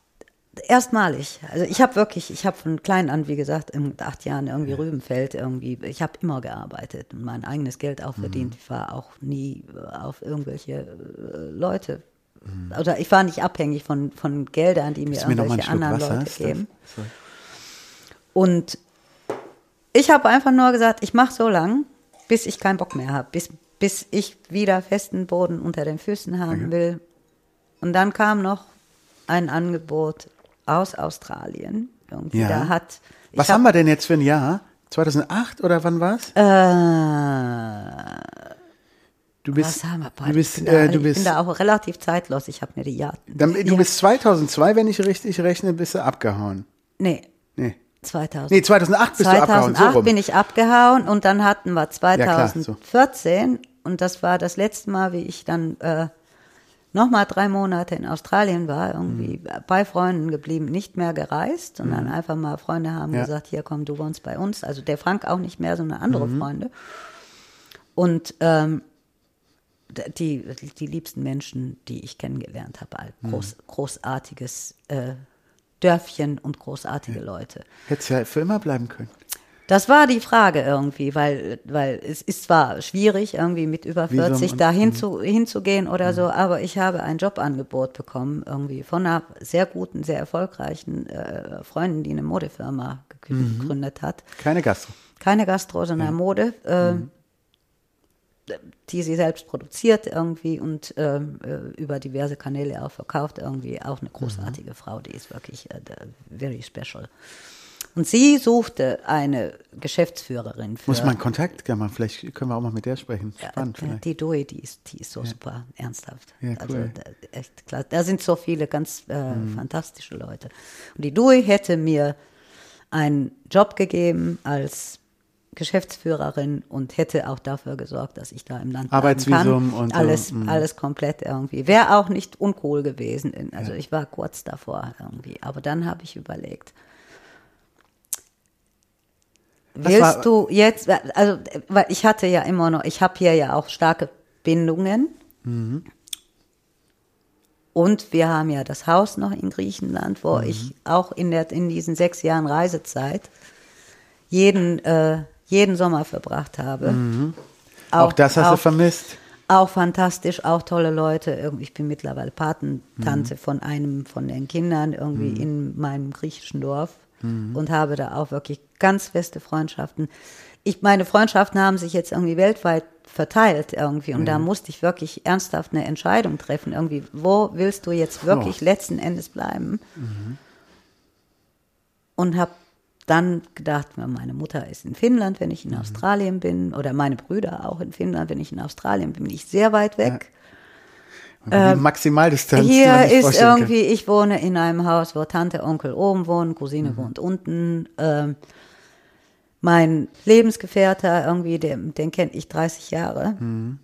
Erstmalig. Also ich habe wirklich, ich habe von klein an, wie gesagt, in acht Jahren irgendwie Rübenfeld irgendwie, ich habe immer gearbeitet und mein eigenes Geld auch verdient. Ich war auch nie äh, auf irgendwelche äh, Leute. Oder ich war nicht abhängig von, von Geldern, die mir mir irgendwelche anderen Wasser? Leute geben. Und ich habe einfach nur gesagt, ich mache so lang, bis ich keinen Bock mehr habe, bis, bis ich wieder festen Boden unter den Füßen haben will. Und dann kam noch ein Angebot aus Australien. Irgendwie. Ja. Da hat, Was hab- haben wir denn jetzt für ein Jahr? 2008 oder wann war's? Äh, Du bist, was haben wir du bist, ich bin, da, äh, du ich bin bist, da auch relativ zeitlos. Ich habe mir die Jahr. dann, du ja, bist 2002, wenn ich richtig rechne, bist du abgehauen. Nee, Nee. 2000. Nee, 2008 bist du abgehauen, so 2008 rum. bin ich abgehauen und dann hatten wir klar, so. 2014 und das war das letzte Mal, wie ich dann äh, nochmal drei Monate in Australien war, irgendwie Mhm. bei Freunden geblieben, nicht mehr gereist, sondern einfach mal Freunde haben Ja. gesagt, hier komm, du wohnst bei uns. Also der Frank auch nicht mehr, sondern andere Mhm. Freunde. Und ähm, die, die liebsten Menschen, die ich kennengelernt habe, halt Mhm. groß, großartiges äh, Dörfchen und großartige Leute. Hättest ja für immer bleiben können. Das war die Frage irgendwie, weil, weil es ist zwar schwierig, irgendwie mit über Visum 40 und- da mhm. hinzu, hinzugehen oder so, aber ich habe ein Jobangebot bekommen, irgendwie von einer sehr guten, sehr erfolgreichen äh, Freundin, die eine Modefirma Mhm. gegründet hat. Keine Gastro. Keine Gastro, sondern Mode, äh, Mhm. die sie selbst produziert irgendwie und ähm, äh, über diverse Kanäle auch verkauft. Irgendwie auch eine großartige Mhm. Frau, die ist wirklich äh, very special. Und sie suchte eine Geschäftsführerin für Muss man Kontakt gerne mal, vielleicht können wir auch mal mit der sprechen. Spannend äh, vielleicht. die Doi, die ist, die ist so super ernsthaft. Ja, Also cool. Mhm. da, echt klar. Da sind so viele ganz äh, fantastische Leute. Und die Doi hätte mir einen Job gegeben als Geschäftsführerin und hätte auch dafür gesorgt, dass ich da im Land Arbeitsvisum kann. und so, alles, mhm. alles komplett irgendwie. Wäre auch nicht uncool gewesen. Also ich war kurz davor irgendwie. Aber dann habe ich überlegt, Was Willst war- du jetzt, also, weil ich hatte ja immer noch, ich habe hier ja auch starke Bindungen. Mhm. Und wir haben ja das Haus noch in Griechenland, wo Mhm. ich auch in, der, in diesen sechs Jahren Reisezeit jeden, äh, jeden Sommer verbracht habe. Mhm. Auch, das hast du auch, vermisst. auch fantastisch, auch tolle Leute. Irgendwie, Ich bin mittlerweile Mhm. Patentante von einem von den Kindern irgendwie in meinem griechischen Dorf Mhm. und habe da auch wirklich ganz feste Freundschaften. Ich, meine Freundschaften haben sich jetzt irgendwie weltweit verteilt irgendwie und da musste ich wirklich ernsthaft eine Entscheidung treffen. Irgendwie, wo willst du jetzt wirklich Oh. letzten Endes bleiben? Und habe dann gedacht, meine Mutter ist in Finnland, wenn Mhm. ich in Australien bin, oder meine Brüder auch in Finnland, wenn ich in Australien bin, bin ich sehr weit weg. Die Maximaldistanz. die man Hier ist vorstellen kann. irgendwie, ich wohne in einem Haus, wo Tante, Onkel oben wohnen, Cousine Mhm. wohnt unten. Ähm, mein Lebensgefährte, irgendwie, den, den kenne ich 30 Jahre. Mhm.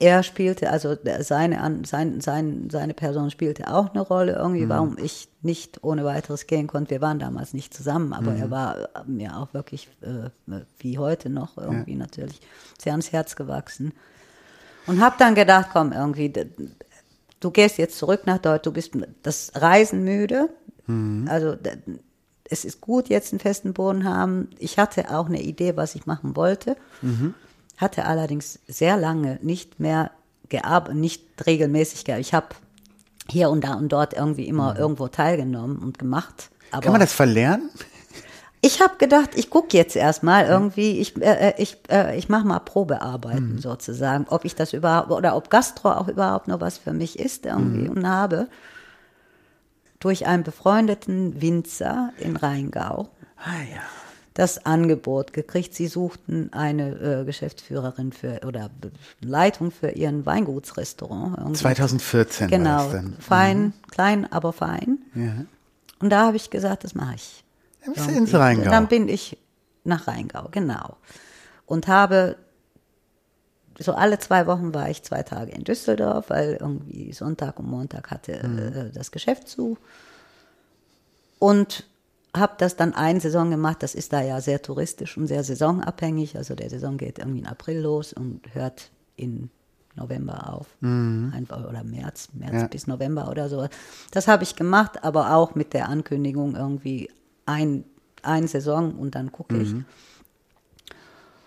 Er spielte, also seine, sein, sein, seine Person spielte auch eine Rolle irgendwie, Mhm. warum ich nicht ohne weiteres gehen konnte. Wir waren damals nicht zusammen, aber Mhm. er war äh, mir auch wirklich, äh, wie heute noch, irgendwie natürlich sehr ans Herz gewachsen. Und habe dann gedacht, komm, irgendwie, du gehst jetzt zurück nach Deutschland, du bist das Reisen müde. Also d- es ist gut, jetzt einen festen Boden haben. Ich hatte auch eine Idee, was ich machen wollte, hatte allerdings sehr lange nicht mehr gearbeitet, nicht regelmäßig gearbeitet. Ich habe hier und da und dort irgendwie immer irgendwo teilgenommen und gemacht. Aber Kann man das verlernen? Ich habe gedacht, ich gucke jetzt erstmal irgendwie, ich, äh, ich, äh, ich mache mal Probearbeiten Mhm. sozusagen, ob ich das überhaupt, oder ob Gastro auch überhaupt noch was für mich ist irgendwie Mhm. und habe durch einen befreundeten Winzer in Rheingau Ah ja. das Angebot gekriegt, sie suchten eine äh, Geschäftsführerin für oder Leitung für ihren Weingutsrestaurant. irgendwie. 2014 war Genau, das dann. fein, klein, aber fein. Ja. Und da habe ich gesagt, das mache ich. Dann ins Rheingau. Dann bin ich nach Rheingau, genau. Und habe, so alle zwei Wochen war ich zwei Tage in Düsseldorf, weil irgendwie Sonntag und Montag hatte Mhm. äh, das Geschäft zu. Und habe das dann eine Saison gemacht. Das ist da ja sehr touristisch und sehr saisonabhängig. Also der Saison geht irgendwie im April los und hört in November auf. Einfach, oder März, März Mhm. Ja. bis November oder so. Das habe ich gemacht, aber auch mit der Ankündigung irgendwie ein, ein Saison und dann gucke ich. Mhm.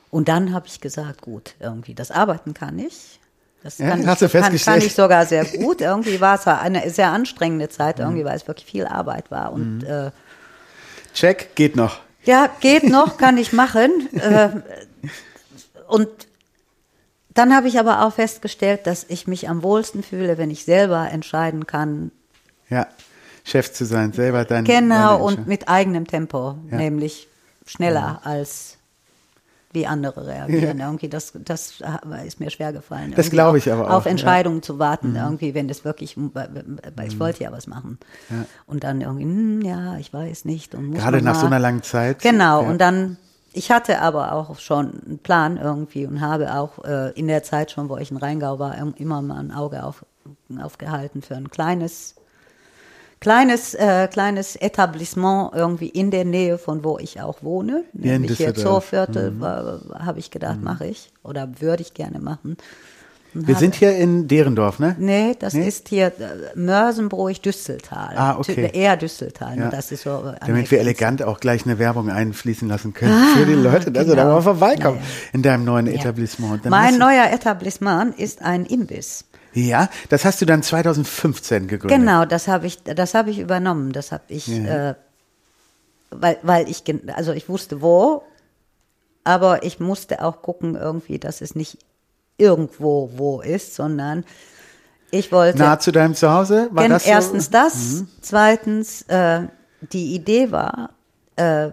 Und dann habe ich gesagt, gut, irgendwie das Arbeiten kann ich. Das Ja, kann, hast du ich, kann, festgestellt. kann ich sogar sehr gut. Irgendwie war es eine sehr anstrengende Zeit, irgendwie, weil es wirklich viel Arbeit war. Und Mhm. äh, Check, geht noch. ja, geht noch, kann ich machen. Äh, und dann habe ich aber auch festgestellt, dass ich mich am wohlsten fühle, wenn ich selber entscheiden kann. Ja. Chef zu sein, selber dein. Genau, deine und mit eigenem Tempo, Ja. nämlich schneller als wie andere reagieren. Irgendwie das, das ist mir schwer gefallen. Das glaube ich aber auch, Auf ja. Mhm. Entscheidungen zu warten, irgendwie, wenn das wirklich, weil ich wollte ja was machen. Und dann irgendwie, hm, ja, ich weiß nicht. Und muss Gerade nach so mal- einer langen Zeit. Genau, Ja. und dann, ich hatte aber auch schon einen Plan irgendwie und habe auch äh, in der Zeit schon, wo ich in Rheingau war, im- immer mal ein Auge auf, aufgehalten für ein kleines, kleines, äh, kleines Etablissement irgendwie in der Nähe von wo ich auch wohne. Ja, Nämlich hier Düsseldorf. Zooviertel, war- habe ich gedacht, mache ich oder würde ich gerne machen. Und Wir habe- sind hier in Derendorf, ne? Nee, das Nee? ist hier äh, Mörsenbruch-Düsseltal. Ah, okay. Eher Düsseltal. Ja. Und das ist so Damit wir elegant auch gleich eine Werbung einfließen lassen können für die Leute, dass sie da genau. mal vorbeikommen Ja, ja. in deinem neuen Ja. Etablissement. Dann Mein neuer Etablissement ist ein Imbiss. Ja, das hast du dann 2015 gegründet. Genau, das habe ich, das habe ich übernommen. Das habe ich, Ja. äh, weil, weil ich, also ich wusste wo, aber ich musste auch gucken irgendwie, dass es nicht irgendwo wo ist, sondern ich wollte Nah zu deinem Zuhause? War das so? Mhm. erstens das, zweitens äh, die Idee war, äh,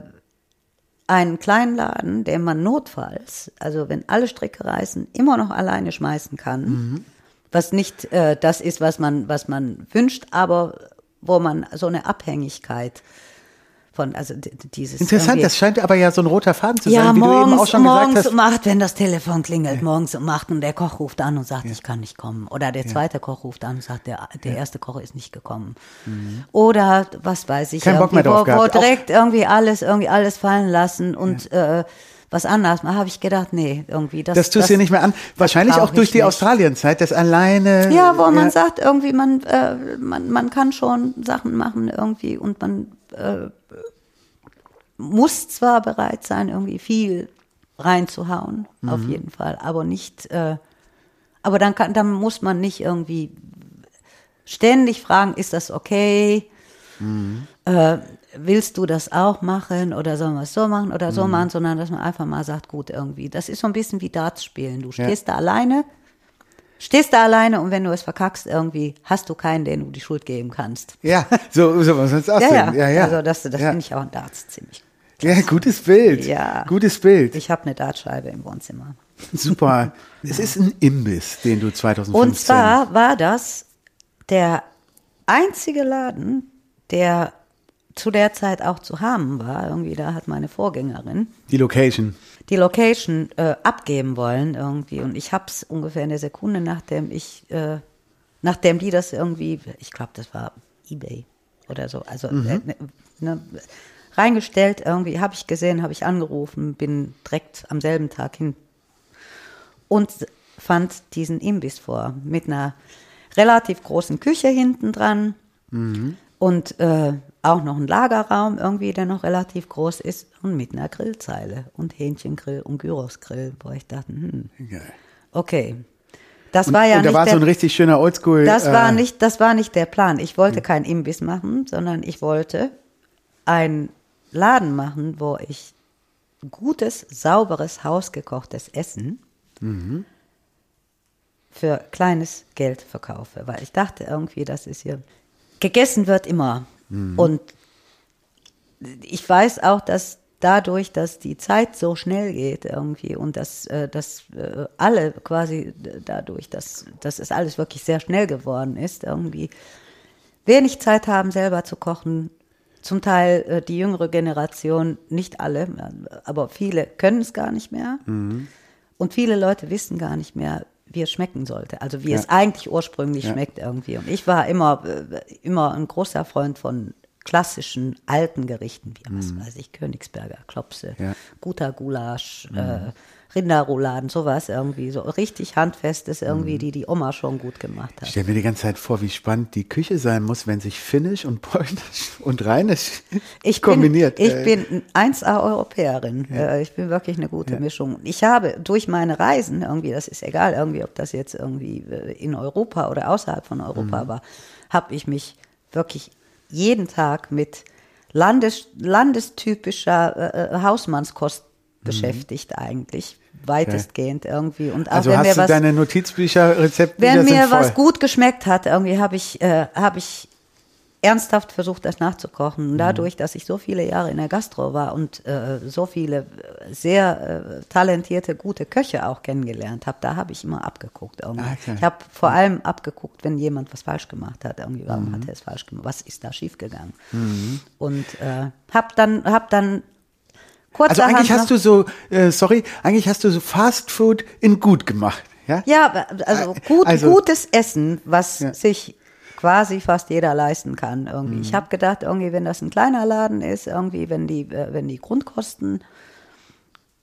einen kleinen Laden, den man notfalls, also wenn alle Stricke reißen, immer noch alleine schmeißen kann, Mhm. Was nicht äh, das ist, was man, was man wünscht, aber wo man so eine Abhängigkeit von, also dieses Interessant, das scheint aber ja so ein roter Faden zu ja, sein, wie morgens, du eben auch schon morgens gesagt um hast. acht, wenn das Telefon klingelt, morgens um acht und der Koch ruft an und sagt, ich kann nicht kommen. Oder der zweite Koch ruft an und sagt, der, der erste Koch ist nicht gekommen. Oder was weiß ich, Mhm. Kein Bock mehr irgendwie, drauf wo, wo direkt irgendwie alles, irgendwie alles fallen lassen und äh, was anderes. Da habe ich gedacht, nee, irgendwie das. Das tust du dir nicht mehr an. Wahrscheinlich auch durch die. Australienzeit, das alleine. Ja, wo man sagt, irgendwie, man, äh, man, man kann schon Sachen machen irgendwie und man äh, muss zwar bereit sein, irgendwie viel reinzuhauen, auf jeden Fall, aber nicht, äh, aber dann kann, dann muss man nicht irgendwie ständig fragen, ist das okay? Äh, willst du das auch machen oder sollen wir es so machen oder so machen, sondern dass man einfach mal sagt, gut, irgendwie, das ist so ein bisschen wie Darts spielen. Du stehst da alleine, stehst da alleine und wenn du es verkackst, irgendwie hast du keinen, den du die Schuld geben kannst. Ja, so, so was soll es aussehen. Ja, ja. Also das, das ja. finde ich auch in Darts ziemlich. Ja, gutes Bild. Ja. Gutes Bild. Ich habe eine Dartscheibe im Wohnzimmer. Super. Es ist ein Imbiss, den du 2015. Und zwar war das der einzige Laden, der zu der Zeit auch zu haben war. Irgendwie, da hat meine Vorgängerin die Location. die Location äh, abgeben wollen irgendwie. Und ich habe es ungefähr eine Sekunde, nachdem ich, äh, nachdem die das irgendwie, ich glaube, das war eBay oder so, also äh, ne, ne, reingestellt irgendwie, habe ich gesehen, habe ich angerufen, bin direkt am selben Tag hin und fand diesen Imbiss vor mit einer relativ großen Küche hinten dran und äh, auch noch ein Lagerraum irgendwie, der noch relativ groß ist und mit einer Grillzeile und Hähnchengrill und Gyrosgrill, wo ich dachte, hm, okay. Das Und, war ja und da nicht war der, so ein richtig schöner Oldschool. das äh, war nicht, das war nicht der Plan. Ich wollte keinen Imbiss machen, sondern ich wollte ein Laden machen, wo ich gutes, sauberes, hausgekochtes Essen für kleines Geld verkaufe. Weil ich dachte irgendwie, das ist hier, gegessen wird immer. Und ich weiß auch, dass dadurch, dass die Zeit so schnell geht irgendwie und dass, äh, dass äh, alle quasi dadurch, dass, dass es alles wirklich sehr schnell geworden ist, irgendwie wenig Zeit haben, selber zu kochen. Zum Teil äh, die jüngere Generation, nicht alle, aber viele können es gar nicht mehr. Und viele Leute wissen gar nicht mehr, wie es schmecken sollte. Also wie Ja. es eigentlich ursprünglich Ja. schmeckt irgendwie. Und ich war immer, äh, immer ein großer Freund von klassischen alten Gerichten, wie was weiß ich, Königsberger, Klopse, Ja. guter Gulasch, äh, Rinderrouladen, sowas irgendwie, so richtig handfestes irgendwie, die die Oma schon gut gemacht Ich hat. stelle mir die ganze Zeit vor, wie spannend die Küche sein muss, wenn sich Finnisch und Polnisch und Rheinisch Ich kombiniert. bin, ich äh, bin 1A-Europäerin. Äh, Ich bin wirklich eine gute Mischung. Ich habe durch meine Reisen irgendwie, das ist egal, irgendwie, ob das jetzt irgendwie äh, in Europa oder außerhalb von Europa Mhm. war, habe ich mich wirklich jeden Tag mit Landes, landestypischer äh, äh, Hausmannskost beschäftigt eigentlich, weitestgehend irgendwie. Und auch Mhm. also wenn hast mir du was, deine Notizbücher, Rezeptbücher wenn mir was gut geschmeckt hat, irgendwie habe ich, äh, habe ich ernsthaft versucht, das nachzukochen. Mhm. Und dadurch, dass ich so viele Jahre in der Gastro war und äh, so viele äh, sehr äh, talentierte, gute Köche auch kennengelernt habe, da habe ich immer abgeguckt. Irgendwie. Ah, okay. Ich habe vor allem abgeguckt, wenn jemand was falsch gemacht hat. Irgendwie, Mhm. warum hat er es falsch gemacht? Was ist da schiefgegangen? Und äh, habe dann, hab dann Also kurzerhand eigentlich noch- hast du so, äh, sorry, eigentlich hast du so Fast Food in gut gemacht, ja? Ja, also, Äh, gut, also- gutes Essen, was Ja. sich quasi fast jeder leisten kann. Irgendwie. Mhm. Ich habe gedacht, irgendwie, wenn das ein kleiner Laden ist, irgendwie, wenn die, äh, wenn die Grundkosten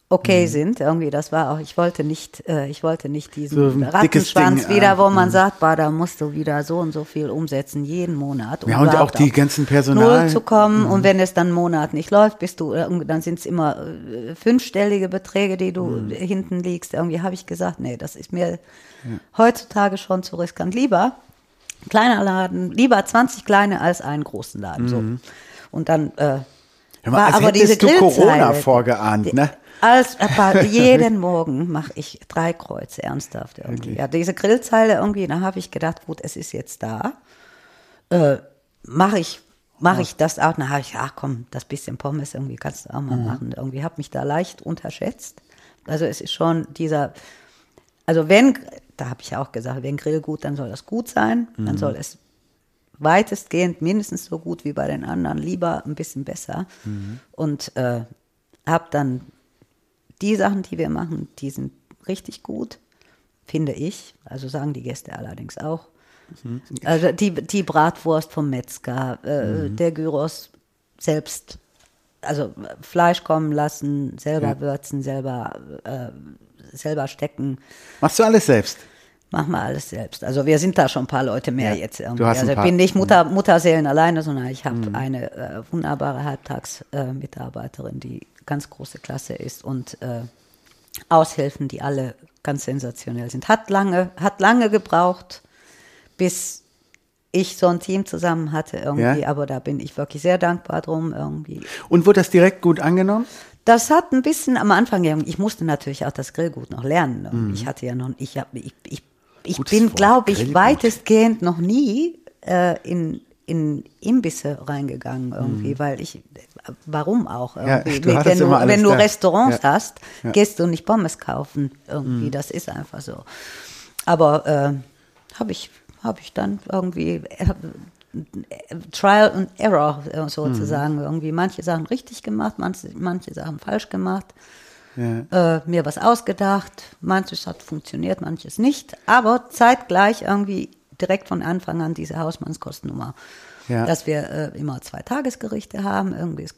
okay Mhm. sind, irgendwie, das war auch, ich wollte nicht, äh, ich wollte nicht diesen So Rattenschwanz Ding, wieder, äh, wo man sagt, bah, da musst du wieder so und so viel umsetzen, jeden Monat. um Ja, und auch die ganzen Personal- Mhm. Null zu kommen und wenn es dann einen Monat nicht läuft, bist du, dann sind es immer äh, fünfstellige Beträge, die du Mhm. hinten liegst. Irgendwie habe ich gesagt, nee, das ist mir heutzutage schon zu riskant. Lieber ein kleiner Laden, lieber 20 kleine als einen großen Laden. So. Und dann äh, Mhm. Hör mal, war als aber diese du Corona vorgeahnt, ne? Als, jeden Morgen mache ich drei Kreuze, ernsthaft irgendwie. Wirklich? Ja, diese Grillzeile irgendwie, da habe ich gedacht, gut, es ist jetzt da. Äh, mache ich, mache ich das auch? Dann habe ich, ach komm, das bisschen Pommes irgendwie kannst du auch mal machen. Irgendwie habe mich da leicht unterschätzt. Also es ist schon dieser, also wenn, da habe ich auch gesagt, wenn Grill gut, dann soll das gut sein. Dann soll es weitestgehend mindestens so gut wie bei den anderen, lieber ein bisschen besser. Und äh, habe dann die Sachen, die wir machen, die sind richtig gut, finde ich. Also sagen die Gäste allerdings auch. Also die, die Bratwurst vom Metzger, äh, der Gyros selbst, also Fleisch kommen lassen, selber Ja. würzen, selber, äh, selber stecken. Machst du alles selbst? Machen wir alles selbst. Also wir sind da schon ein paar Leute mehr Ja, jetzt du irgendwie. hast ein Also ich. Mhm. bin nicht Mutter, Mutterseelen alleine, sondern ich habe eine äh, wunderbare Halbtags-Mitarbeiterin, die ganz große Klasse ist und äh, Aushilfen, die alle ganz sensationell sind. Hat lange, hat lange gebraucht, bis ich so ein Team zusammen hatte irgendwie, Ja. aber da bin ich wirklich sehr dankbar drum irgendwie. Und wurde das direkt gut angenommen? Das hat ein bisschen am Anfang, ich musste natürlich auch das Grillgut noch lernen. Ich hatte ja noch, ich habe, ich, ich, ich Mhm. Gutes bin, glaube ich, weitestgehend noch nie äh, in in Imbisse reingegangen irgendwie, weil ich, warum auch Mhm. Ja, irgendwie. hattest wenn du, wenn du. Restaurants Ja. hast, Ja. Mhm. gehst du nicht Pommes kaufen irgendwie, das ist einfach so. Aber äh, habe ich, habe ich dann irgendwie äh, Trial and Error äh, sozusagen Mhm. irgendwie manche Sachen richtig gemacht, manche, manche Sachen falsch gemacht, Ja. äh, mir was ausgedacht, manches hat funktioniert, manches nicht, aber zeitgleich irgendwie direkt von Anfang an diese Hausmannskostennummer, Ja. dass wir äh, immer zwei Tagesgerichte haben, irgendwie es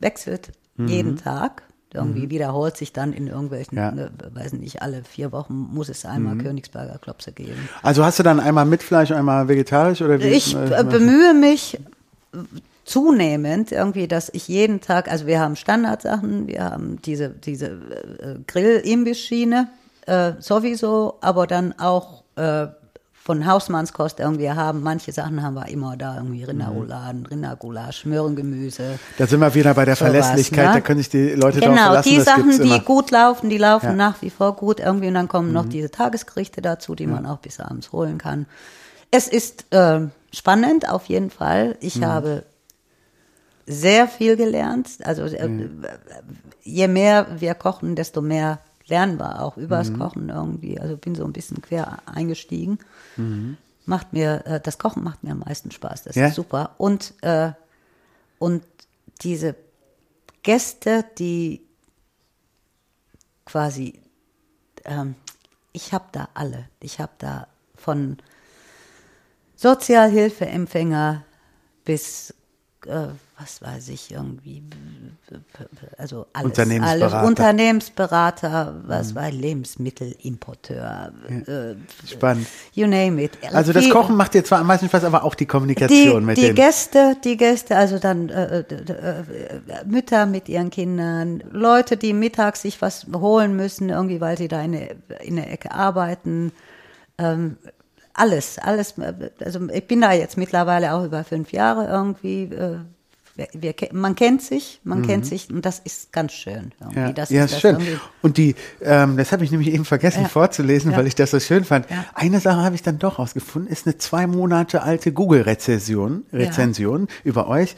wechselt Mhm. jeden Tag. Irgendwie wiederholt sich dann in irgendwelchen, Ja. Mhm. äh, weiß nicht, alle vier Wochen muss es einmal Königsberger Klopse geben. Also hast du dann einmal mit Fleisch, einmal vegetarisch oder wie? Ich äh, bemühe mich zunehmend irgendwie, dass ich jeden Tag, also wir haben Standardsachen, wir haben diese, diese äh, Grill-Imbiss-Schiene äh, sowieso, aber dann auch äh, von Hausmannskost irgendwie haben. Manche Sachen haben wir immer da, irgendwie Rinderrouladen, Rindergulasch, Möhrengemüse. Da sind wir wieder bei der Sowas, Verlässlichkeit, ne? da können sich die Leute darauf Genau, verlassen. die das Sachen, die gut laufen, die laufen Ja. Mhm. nach wie vor gut irgendwie und dann kommen noch diese Tagesgerichte dazu, die man auch bis abends holen kann. Es ist äh, spannend auf jeden Fall. Ich Mhm. habe sehr viel gelernt. Also äh, je mehr wir kochen, desto mehr lernen wir auch übers Mhm. Kochen irgendwie. Also bin so ein bisschen quer eingestiegen. Mhm. Macht mir, äh, das Kochen macht mir am meisten Spaß. Das Ja? ist super. Und, äh, und diese Gäste, die quasi, ähm, ich habe da alle. Ich habe da von Sozialhilfeempfänger bis, äh, was weiß ich, irgendwie, also alles. Unternehmensberater. Alles, Unternehmensberater, was war Lebensmittelimporteur, äh, Spannend. you name it. Also das Kochen macht dir zwar am meisten Spaß, aber auch die Kommunikation die, mit die denen. Gäste, die Gäste, also dann äh, äh, äh, Mütter mit ihren Kindern, Leute, die mittags sich was holen müssen, irgendwie, weil sie da in der, in der Ecke arbeiten. Ähm, alles, alles. äh, Also ich bin da jetzt mittlerweile auch über fünf Jahre irgendwie. Äh, wir, wir, man kennt sich, man kennt sich und das ist ganz schön. Irgendwie. Mhm. Ja, das ja ist ist das schön. irgendwie- Und die, ähm, das habe ich nämlich eben vergessen Ja. vorzulesen, Ja. weil ich das so schön fand. Ja. Eine Sache habe ich dann doch rausgefunden, ist eine zwei Monate alte Google-Rezension Rezension über euch.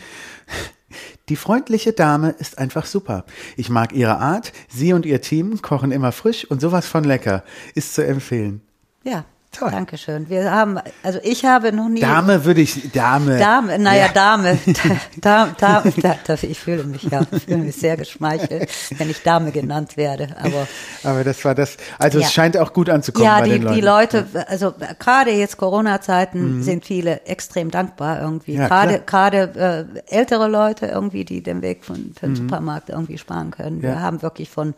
Die freundliche Dame ist einfach super. Ich mag ihre Art. Sie und ihr Team kochen immer frisch und sowas von lecker. Ist zu empfehlen. Ja, Toll. danke schön. Wir haben, also ich habe noch nie. Dame würde ich, Dame. Dame, naja, Ja. Dame, da, da, da, da, ich fühle mich ja, ich fühle mich sehr geschmeichelt, wenn ich Dame genannt werde. Aber Aber das war das, also Ja. es scheint auch gut anzukommen ja, bei die, den Leuten. die Leute, also gerade jetzt Corona-Zeiten sind viele extrem dankbar irgendwie. Mhm. Ja, gerade klar. gerade äh, ältere Leute irgendwie, die den Weg von für den Supermarkt irgendwie sparen können. Wir Mhm. Haben wirklich von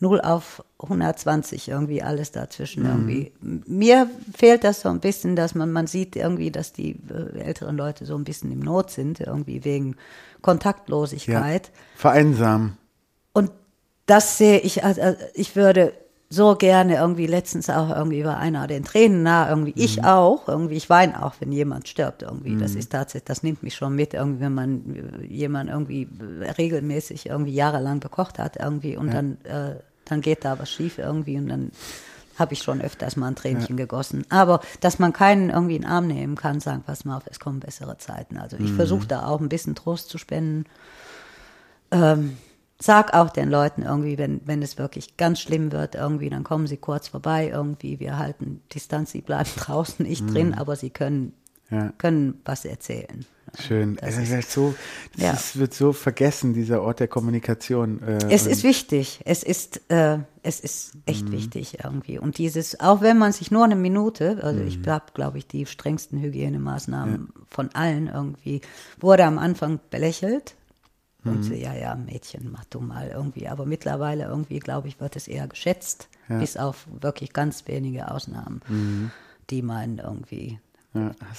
0 auf 120 irgendwie alles dazwischen Mhm. irgendwie. Mir fehlt das so ein bisschen, dass man, man sieht irgendwie, dass die äh, älteren Leute so ein bisschen im Not sind, irgendwie wegen ja. Kontaktlosigkeit. Vereinsamen. Und das sehe ich, also ich würde so gerne irgendwie, letztens auch irgendwie war einer den Tränen nah, irgendwie Mhm. ich auch, irgendwie, ich weine auch, wenn jemand stirbt irgendwie. Das ist tatsächlich, das nimmt mich schon mit, irgendwie, wenn man jemand irgendwie regelmäßig irgendwie jahrelang bekocht hat irgendwie und dann, äh, dann geht da was schief irgendwie und dann habe ich schon öfters mal ein Tränchen gegossen. Aber dass man keinen irgendwie in den Arm nehmen kann, sagen, pass mal auf, es kommen bessere Zeiten. Also Mhm. ich versuche da auch ein bisschen Trost zu spenden ähm, sag auch den Leuten irgendwie, wenn, wenn es wirklich ganz schlimm wird, irgendwie, dann kommen sie kurz vorbei, irgendwie, wir halten Distanz, sie bleiben draußen, nicht drin, aber sie können, Mhm. Ja. können was erzählen. Schön. Das Das, ist- so, das Ja. ist, wird so vergessen, dieser Ort der Kommunikation. Äh, Es ist wichtig, es ist, äh, es ist echt Mhm. wichtig irgendwie. Und dieses, auch wenn man sich nur eine Minute, also Mhm. ich habe, glaube ich, die strengsten Hygienemaßnahmen von allen irgendwie, wurde am Anfang belächelt. Mhm. Und so, ja, ja, Mädchen, mach du mal irgendwie. Aber mittlerweile irgendwie, glaube ich, wird es eher geschätzt, bis auf wirklich ganz wenige Ausnahmen, Mhm. die meinen irgendwie,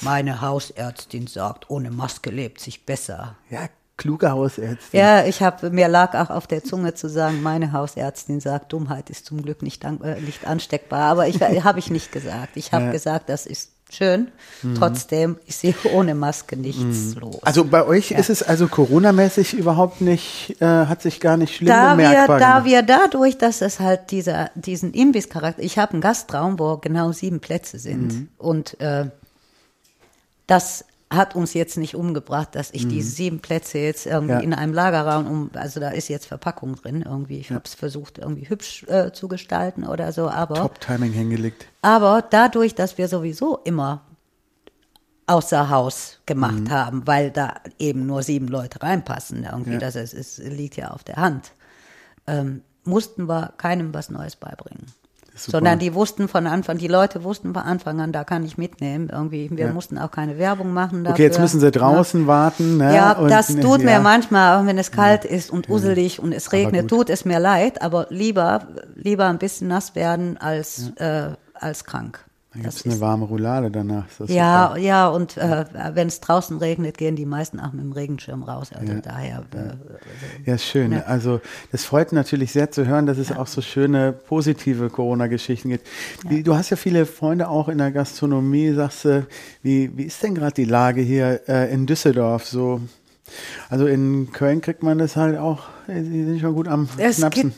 meine Hausärztin sagt, ohne Maske lebt sich besser. ja, kluge Hausärztin. Ja, ich habe mir lag auch auf der Zunge zu sagen, meine Hausärztin sagt, Dummheit ist zum Glück nicht, äh, nicht ansteckbar, aber ich habe ich nicht gesagt. Ich habe gesagt, das ist schön. Trotzdem ist hier ohne Maske nichts los. Also bei euch ist es also Coronamäßig überhaupt nicht, äh, hat sich gar nicht schlimm da wir, bemerkbar da gemacht. wir dadurch, dass es halt dieser, diesen Imbisscharakter, ich habe einen Gastraum, wo genau sieben Plätze sind Mhm. und äh, das hat uns jetzt nicht umgebracht, dass ich diese sieben Plätze jetzt irgendwie Mhm. Ja. in einem Lagerraum, um, also da ist jetzt Verpackung drin irgendwie. Ich habe es versucht irgendwie hübsch äh, zu gestalten oder so, aber Top-Timing hingelegt. aber dadurch, dass wir sowieso immer außer Haus gemacht haben, weil da eben nur sieben Leute reinpassen, irgendwie, Ja. das ist, es liegt ja auf der Hand, ähm, mussten wir keinem was Neues beibringen. Sondern die wussten von Anfang, die Leute wussten von Anfang an, da kann ich mitnehmen. Irgendwie, wir Ja. mussten auch keine Werbung machen dafür. Okay, jetzt müssen sie draußen warten. Ne? Ja, und, das tut ja. mir manchmal, auch wenn es kalt ist und uselig und es regnet, tut es mir leid, aber lieber, lieber ein bisschen nass werden als, äh, als krank. Dann gibt es eine warme Roulade danach. Ja, super. ja, und äh, wenn es draußen regnet, gehen die meisten auch mit dem Regenschirm raus. Also daher. Äh, Ja, schön. Ja. Also das freut natürlich sehr zu hören, dass es auch so schöne positive Corona-Geschichten gibt. Wie, du hast ja viele Freunde auch in der Gastronomie. Sagst du, wie, wie ist denn gerade die Lage hier äh, in Düsseldorf? So, also in Köln kriegt man das halt auch. äh, Die sind schon gut am Es Knapsen. gibt,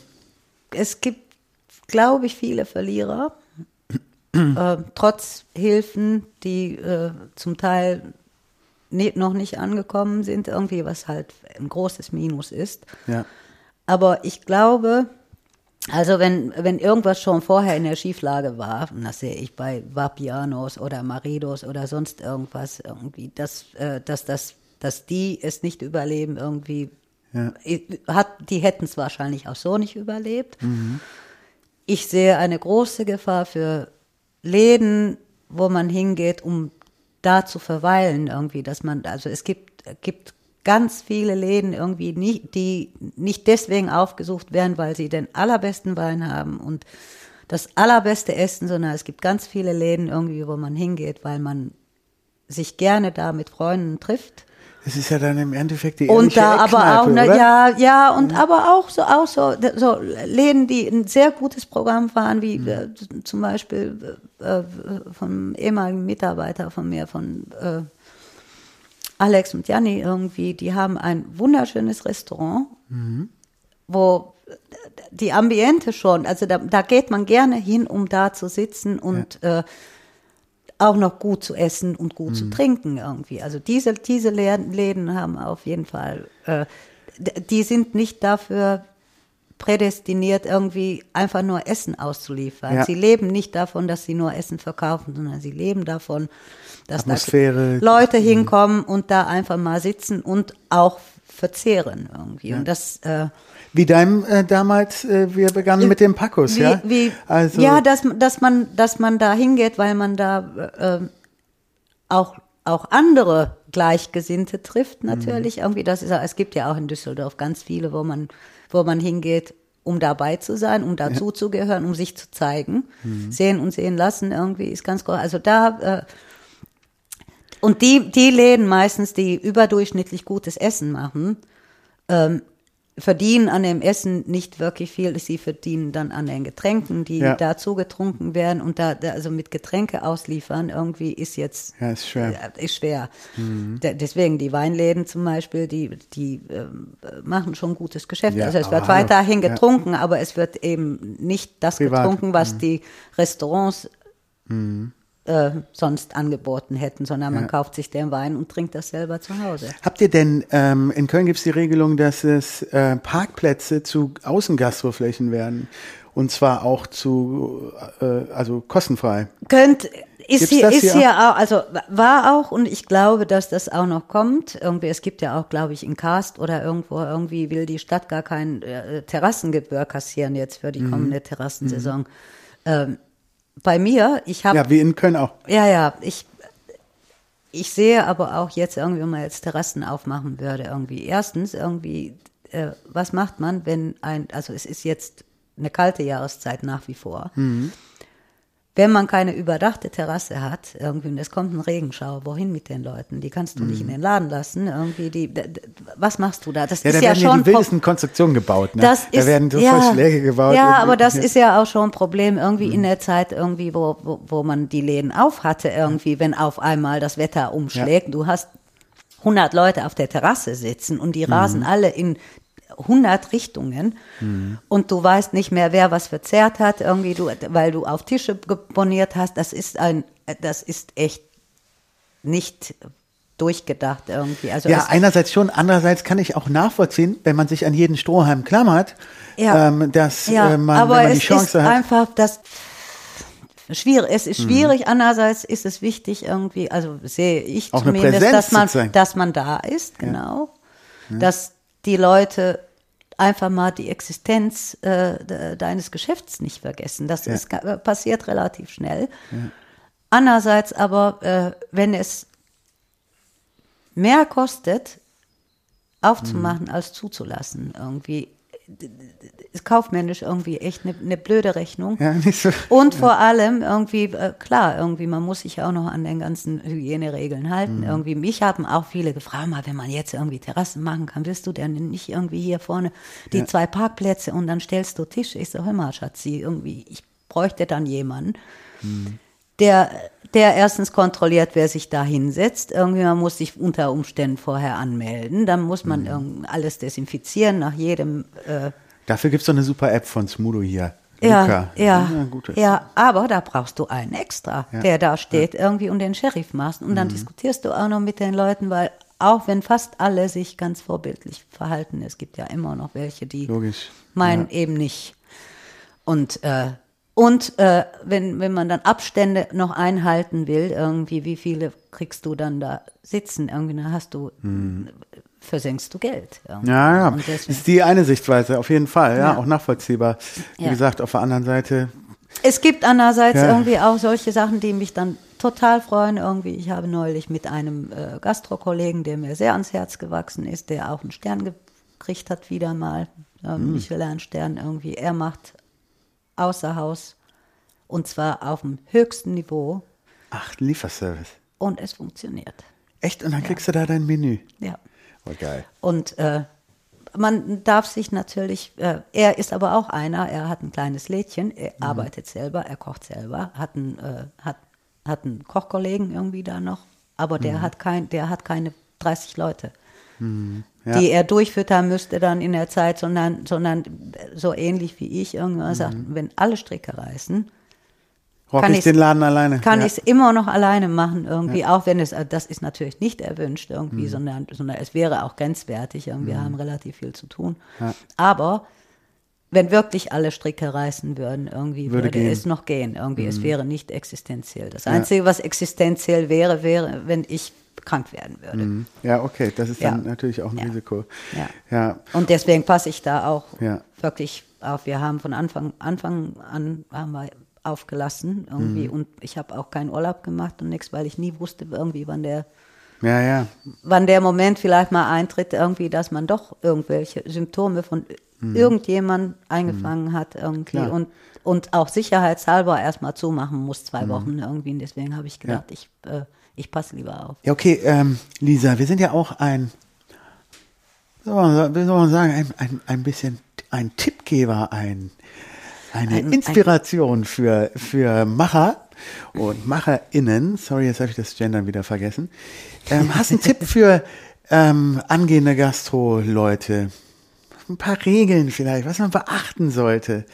es gibt, glaube ich, viele Verlierer, äh, trotz Hilfen, die äh, zum Teil nie, noch nicht angekommen sind, irgendwie, was halt ein großes Minus ist. Ja. Aber ich glaube, also wenn, wenn irgendwas schon vorher in der Schieflage war, und das sehe ich bei Vapianos oder Maridos oder sonst irgendwas, irgendwie, dass, äh, dass, dass, dass die es nicht überleben, irgendwie, Ja. hat, die hätten es wahrscheinlich auch so nicht überlebt. Ich sehe eine große Gefahr für Läden, wo man hingeht, um da zu verweilen irgendwie, dass man, also es gibt, gibt ganz viele Läden irgendwie, nicht, die nicht deswegen aufgesucht werden, weil sie den allerbesten Wein haben und das allerbeste Essen, sondern es gibt ganz viele Läden irgendwie, wo man hingeht, weil man sich gerne da mit Freunden trifft. Das ist ja dann im Endeffekt die Und da aber auch, ne, ja, ja, und aber auch so, auch so, so Läden, die ein sehr gutes Programm fahren, wie äh, zum Beispiel äh, vom ehemaligen Mitarbeiter von mir, von äh, Alex und Janni irgendwie, die haben ein wunderschönes Restaurant, wo die Ambiente schon, also da, da geht man gerne hin, um da zu sitzen und äh, auch noch gut zu essen und gut zu trinken irgendwie. Also diese, diese Läden, haben auf jeden Fall, äh, die sind nicht dafür prädestiniert, irgendwie einfach nur Essen auszuliefern. Ja. Sie leben nicht davon, dass sie nur Essen verkaufen, sondern sie leben davon, dass Atmosphäre. da Leute hinkommen und da einfach mal sitzen und auch verzehren irgendwie. Und das äh, Wie deinem äh, damals, äh, wir begannen mit dem Packus, wie, ja? Wie, also, ja, dass, dass, man, dass man da hingeht, weil man da äh, auch, auch andere Gleichgesinnte trifft, Mhm. natürlich. Irgendwie, das ist, ja- es gibt ja auch in Düsseldorf ganz viele, wo man, wo man hingeht, um dabei zu sein, um dazu zu gehören, um sich zu zeigen. Mhm. Sehen und sehen lassen irgendwie ist ganz groß. Also da, äh, und die, die Läden meistens, die überdurchschnittlich gutes Essen machen, ähm, verdienen an dem Essen nicht wirklich viel. Sie verdienen dann an den Getränken, die Ja. dazu getrunken werden. Und da, da also mit Getränke ausliefern irgendwie ist jetzt Ja, ist schwer. Mhm. äh, Ist schwer. De- Deswegen die Weinläden zum Beispiel, die, die ähm, machen schon gutes Geschäft. Ja, also es wird weiterhin getrunken, aber es wird eben nicht das Privat. Mhm. getrunken, was die Restaurants äh, sonst angeboten hätten, sondern man kauft sich den Wein und trinkt das selber zu Hause. Habt ihr denn, ähm, in Köln gibt es die Regelung, dass es äh, Parkplätze zu Außengastroflächen werden? Und zwar auch zu, äh, also kostenfrei. Könnt, ist hier, ist hier hier auch, also war auch und ich glaube, dass das auch noch kommt. Irgendwie, es gibt ja auch, glaube ich, in Karst oder irgendwo, irgendwie will die Stadt gar kein äh, Terrassengebühr kassieren jetzt für die Mhm. kommende Terrassensaison. Ähm, bei mir, ich habe Ja, wie in Köln auch. Ja, ja, ich, ich sehe aber auch jetzt irgendwie, wenn man jetzt Terrassen aufmachen würde, irgendwie. Erstens, irgendwie, äh, was macht man, wenn ein, also es ist jetzt eine kalte Jahreszeit nach wie vor. Wenn man keine überdachte Terrasse hat, irgendwie, und es kommt ein Regenschauer, wohin mit den Leuten? Die kannst du nicht in den Laden lassen, irgendwie, die, was machst du da? Das Ja, da ist ja werden ja schon die wildesten Konstruktionen gebaut. Ne? das da ist, werden so ja, Verschläge gebaut. Ja, aber das ja. ist ja auch schon ein Problem irgendwie in der Zeit irgendwie, wo, wo, wo man die Läden auf hatte irgendwie, wenn auf einmal das Wetter umschlägt. Du hast 100 Leute auf der Terrasse sitzen und die rasen alle in 100 Richtungen und du weißt nicht mehr, wer was verzehrt hat irgendwie, du, weil du auf Tische geboniert hast. Das ist ein, das ist echt nicht durchgedacht irgendwie. Also Ja, einerseits schon, andererseits kann ich auch nachvollziehen, wenn man sich an jeden Strohhalm klammert, Ja. ähm, dass Ja, äh, man, aber man die es Chance ist hat. einfach das schwierig. Es ist schwierig. Andererseits ist es wichtig irgendwie, also sehe ich Auch zumindest, dass man, dass man da ist, genau, dass die Leute einfach mal die Existenz äh, de- deines Geschäfts nicht vergessen. Das ist, ga- passiert relativ schnell. Andererseits aber, äh, wenn es mehr kostet, aufzumachen als zuzulassen, irgendwie, ist kaufmännisch irgendwie echt eine, eine blöde Rechnung. Ja, nicht so. Und vor allem irgendwie, äh, klar, irgendwie, man muss sich auch noch an den ganzen Hygieneregeln halten. Irgendwie, mich haben auch viele gefragt, mal, wenn man jetzt irgendwie Terrassen machen kann, willst du denn nicht irgendwie hier vorne die zwei Parkplätze und dann stellst du Tisch? Ich so, hör mal, Schatzi, irgendwie, ich bräuchte dann jemanden, der, der erstens kontrolliert, wer sich da hinsetzt. Irgendwie, man muss sich unter Umständen vorher anmelden. Dann muss man irgend- alles desinfizieren nach jedem äh, Dafür gibt es doch eine super App von Smudo hier. ja, ja, gut. ja, aber da brauchst du einen extra, Ja. der da steht irgendwie und den Sheriff machst. Und dann diskutierst du auch noch mit den Leuten, weil auch wenn fast alle sich ganz vorbildlich verhalten, es gibt ja immer noch welche, die Logisch. meinen eben nicht. Und, äh, und äh, wenn, wenn man dann Abstände noch einhalten will, irgendwie, wie viele kriegst du dann da sitzen? Irgendwie, dann hast du, versenkst du Geld. irgendwie. Hm. Ja, ja. Deswegen- ist die eine Sichtweise, auf jeden Fall, ja, Ja. auch nachvollziehbar. Wie Ja. gesagt, auf der anderen Seite, Es gibt andererseits Ja. irgendwie auch solche Sachen, die mich dann total freuen. Irgendwie, ich habe neulich mit einem äh, Gastro-Kollegen, der mir sehr ans Herz gewachsen ist, der auch einen Stern gekriegt hat, wieder mal, ähm, Michelin-Stern irgendwie. Er macht außer Haus und zwar auf dem höchsten Niveau ach, Lieferservice. und es funktioniert. Echt? Und dann kriegst du da dein Menü. Ja. Oh, geil. Und äh, man darf sich natürlich, äh, er ist aber auch einer, er hat ein kleines Lädchen, er Mhm. arbeitet selber, er kocht selber, hat einen, äh, hat, hat einen Kochkollegen irgendwie da noch, aber Mhm. der hat kein, der hat keine 30 Leute, Ja. die er durchfüttern müsste dann in der Zeit, sondern, sondern so ähnlich wie ich irgendwann sagt, Mhm. wenn alle Stricke reißen, Rock kann ich den Laden alleine. kann ja. ich es immer noch alleine machen irgendwie, auch wenn es, äh, das ist natürlich nicht erwünscht irgendwie, sondern, sondern es wäre auch grenzwertig, irgendwie, wir haben relativ viel zu tun. Aber wenn wirklich alle Stricke reißen würden, irgendwie Würde würde, es noch gehen, irgendwie, es wäre nicht existenziell. Das Einzige, was existenziell wäre, wäre, wenn ich krank werden würde. Ja, okay, das ist dann Ja. natürlich auch ein Ja. Risiko. Ja. Ja, Und deswegen passe ich da auch Ja. wirklich auf. Wir haben von Anfang, Anfang an haben wir aufgelassen irgendwie und ich habe auch keinen Urlaub gemacht und nichts, weil ich nie wusste irgendwie, wann der, ja, ja. wann der Moment vielleicht mal eintritt, irgendwie, dass man doch irgendwelche Symptome von irgendjemand eingefangen hat irgendwie Klar. und und auch sicherheitshalber erstmal zumachen muss zwei Wochen irgendwie. Und deswegen habe ich gedacht, ich, äh, ich passe lieber auf. Ja, okay, ähm, Lisa, wir sind ja auch ein, wie soll man, sagen, ein, ein, ein bisschen ein Tippgeber, ein, eine Ein- ein- Inspiration für, für Macher und MacherInnen. Sorry, jetzt habe ich das Gendern wieder vergessen. Ähm, hast einen Tipp für ähm, angehende Gastro-Leute? Ein paar Regeln vielleicht, was man beachten sollte.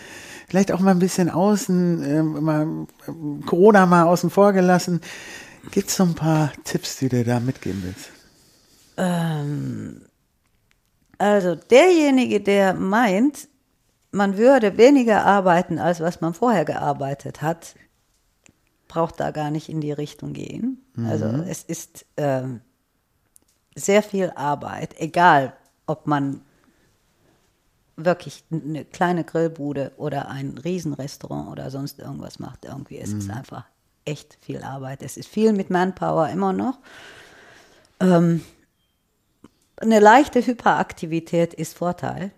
Vielleicht auch mal ein bisschen außen, ähm, mal, ähm, Corona mal außen vor gelassen. Gibt es so ein paar Tipps, die du da mitgeben willst? Also derjenige, der meint, man würde weniger arbeiten, als was man vorher gearbeitet hat, braucht da gar nicht in die Richtung gehen. Also es ist ähm, sehr viel Arbeit, egal ob man wirklich eine kleine Grillbude oder ein Riesenrestaurant oder sonst irgendwas macht. Irgendwie, es ist einfach echt viel Arbeit. Es ist viel mit Manpower immer noch. Ähm, eine leichte Hyperaktivität ist Vorteil.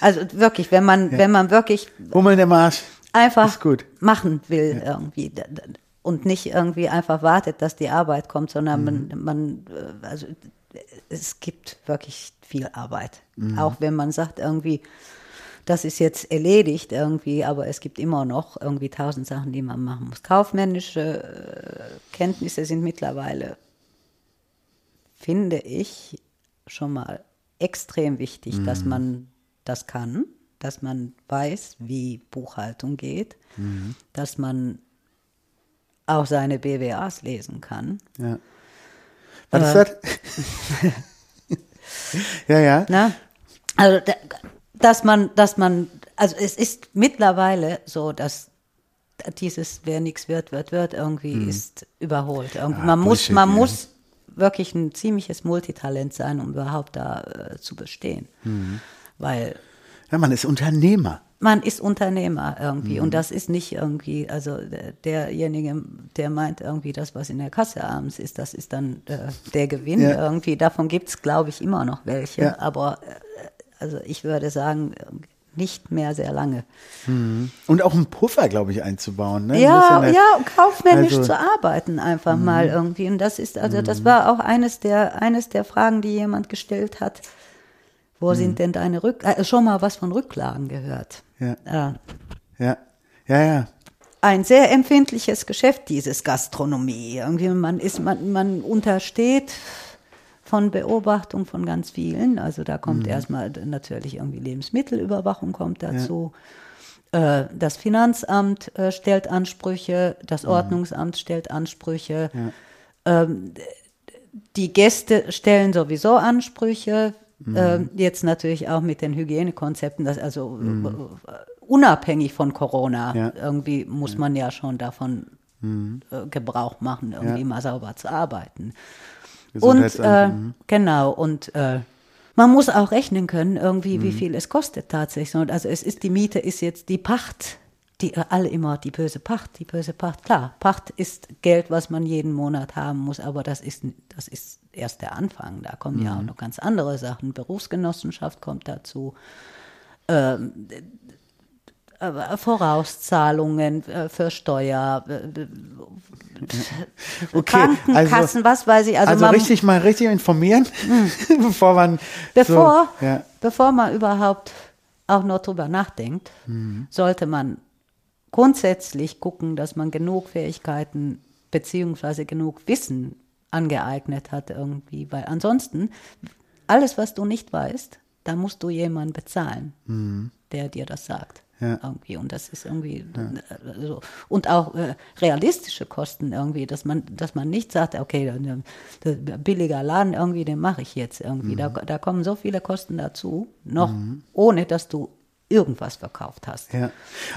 Also wirklich, wenn man, wenn man wirklich Hummeln im Arsch. einfach machen will irgendwie d- d- und nicht irgendwie einfach wartet, dass die Arbeit kommt, sondern man, man, äh, also es gibt wirklich viel Arbeit. Auch wenn man sagt irgendwie, das ist jetzt erledigt irgendwie, aber es gibt immer noch irgendwie tausend Sachen, die man machen muss. Kaufmännische äh, Kenntnisse sind mittlerweile, finde ich, schon mal extrem wichtig, dass man das kann, dass man weiß, wie Buchhaltung geht, dass man auch seine BWAs lesen kann. Ja. Was ist das? ja, ja. Ne? Also, da- dass man, dass man, also es ist mittlerweile so, dass dieses wer nichts wird, wird, wird irgendwie ist überholt. Irgendwie, Ah, man muss, Bullshit, man ja. muss wirklich ein ziemliches Multitalent sein, um überhaupt da äh, zu bestehen. Mhm. Weil Ja, man ist Unternehmer. Man ist Unternehmer irgendwie Mhm. und das ist nicht irgendwie, also der- derjenige, der meint irgendwie das, was in der Kasse abends ist, das ist dann äh, der Gewinn Ja. irgendwie. Davon gibt es, glaube ich, immer noch welche, Ja. aber äh, also ich würde sagen, nicht mehr sehr lange. Und auch einen Puffer, glaube ich, einzubauen. Ne? Ein Ja, eine- ja, kaufmännisch also- zu arbeiten einfach mal irgendwie. Und das ist, also das war auch eines der, eines der Fragen, die jemand gestellt hat. Wo sind denn deine Rück, äh, schon mal was von Rücklagen gehört? Ja. Ja. Ja, ja, ja. Ein sehr empfindliches Geschäft, dieses Gastronomie. Irgendwie man ist, man, man untersteht von Beobachtung von ganz vielen. Also da kommt erstmal natürlich irgendwie Lebensmittelüberwachung kommt dazu. Äh, Das Finanzamt äh, stellt Ansprüche, das Ordnungsamt stellt Ansprüche. Ähm, die Gäste stellen sowieso Ansprüche. Ähm, jetzt natürlich auch mit den Hygienekonzepten, das also äh, unabhängig von Corona, Ja. irgendwie muss man ja schon davon äh, Gebrauch machen, irgendwie Ja. mal sauber zu arbeiten. Und äh, mhm. genau, und äh, man muss auch rechnen können, irgendwie, Mhm. wie viel es kostet tatsächlich. Und also es ist, die Miete ist jetzt die Pacht, die äh, alle immer die böse Pacht, die böse Pacht. Klar, Pacht ist Geld, was man jeden Monat haben muss, aber das ist, das ist erst der Anfang. Da kommen ja auch Mhm. noch ganz andere Sachen. Berufsgenossenschaft kommt dazu. Ähm, äh, Vorauszahlungen äh, für Steuer, äh, äh, Okay, Krankenkassen, also- was weiß ich. Also, Also, man, richtig mal richtig informieren, bevor man bevor, so, ja. bevor man überhaupt auch nur drüber nachdenkt, Mhm. sollte man grundsätzlich gucken, dass man genug Fähigkeiten beziehungsweise genug Wissen angeeignet hat irgendwie, weil ansonsten alles, was du nicht weißt, da musst du jemanden bezahlen, der dir das sagt. Mhm. Ja. Irgendwie. Und das ist irgendwie äh, so. Und auch äh, realistische Kosten irgendwie, dass man, dass man nicht sagt, okay, dann, billiger Laden irgendwie, den mache ich jetzt irgendwie. Da, Mhm. da kommen so viele Kosten dazu, noch ohne dass du irgendwas verkauft hast. Ja.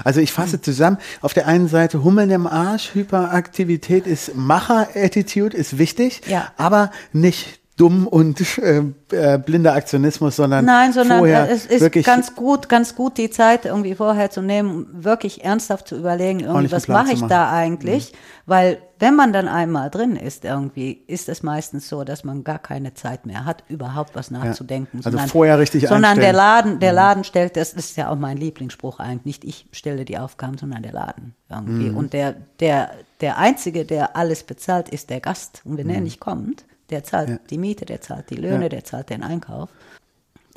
Also ich fasse zusammen, auf der einen Seite Hummeln im Arsch, Hyperaktivität ist Macher-Attitude, ist wichtig, Ja. aber nicht dumm und äh, äh, blinder Aktionismus, sondern Nein, sondern vorher äh, es ist wirklich ganz gut, ganz gut die Zeit irgendwie vorher zu nehmen, um wirklich ernsthaft zu überlegen, irgendwie, was mache ich da. Mhm. eigentlich? Weil wenn man dann einmal drin ist irgendwie, ist es meistens so, dass man gar keine Zeit mehr hat, überhaupt was nachzudenken. Also vorher richtig Sondern der einstellen. Mhm. Laden, der Laden stellt, das ist ja auch mein Lieblingsspruch eigentlich, nicht ich stelle die Aufgaben, sondern der Laden irgendwie. Mhm. Und der, der, der Einzige, der alles bezahlt, ist der Gast. Und wenn Mhm. er nicht kommt, der zahlt die Miete, der zahlt die Löhne, Ja. der zahlt den Einkauf.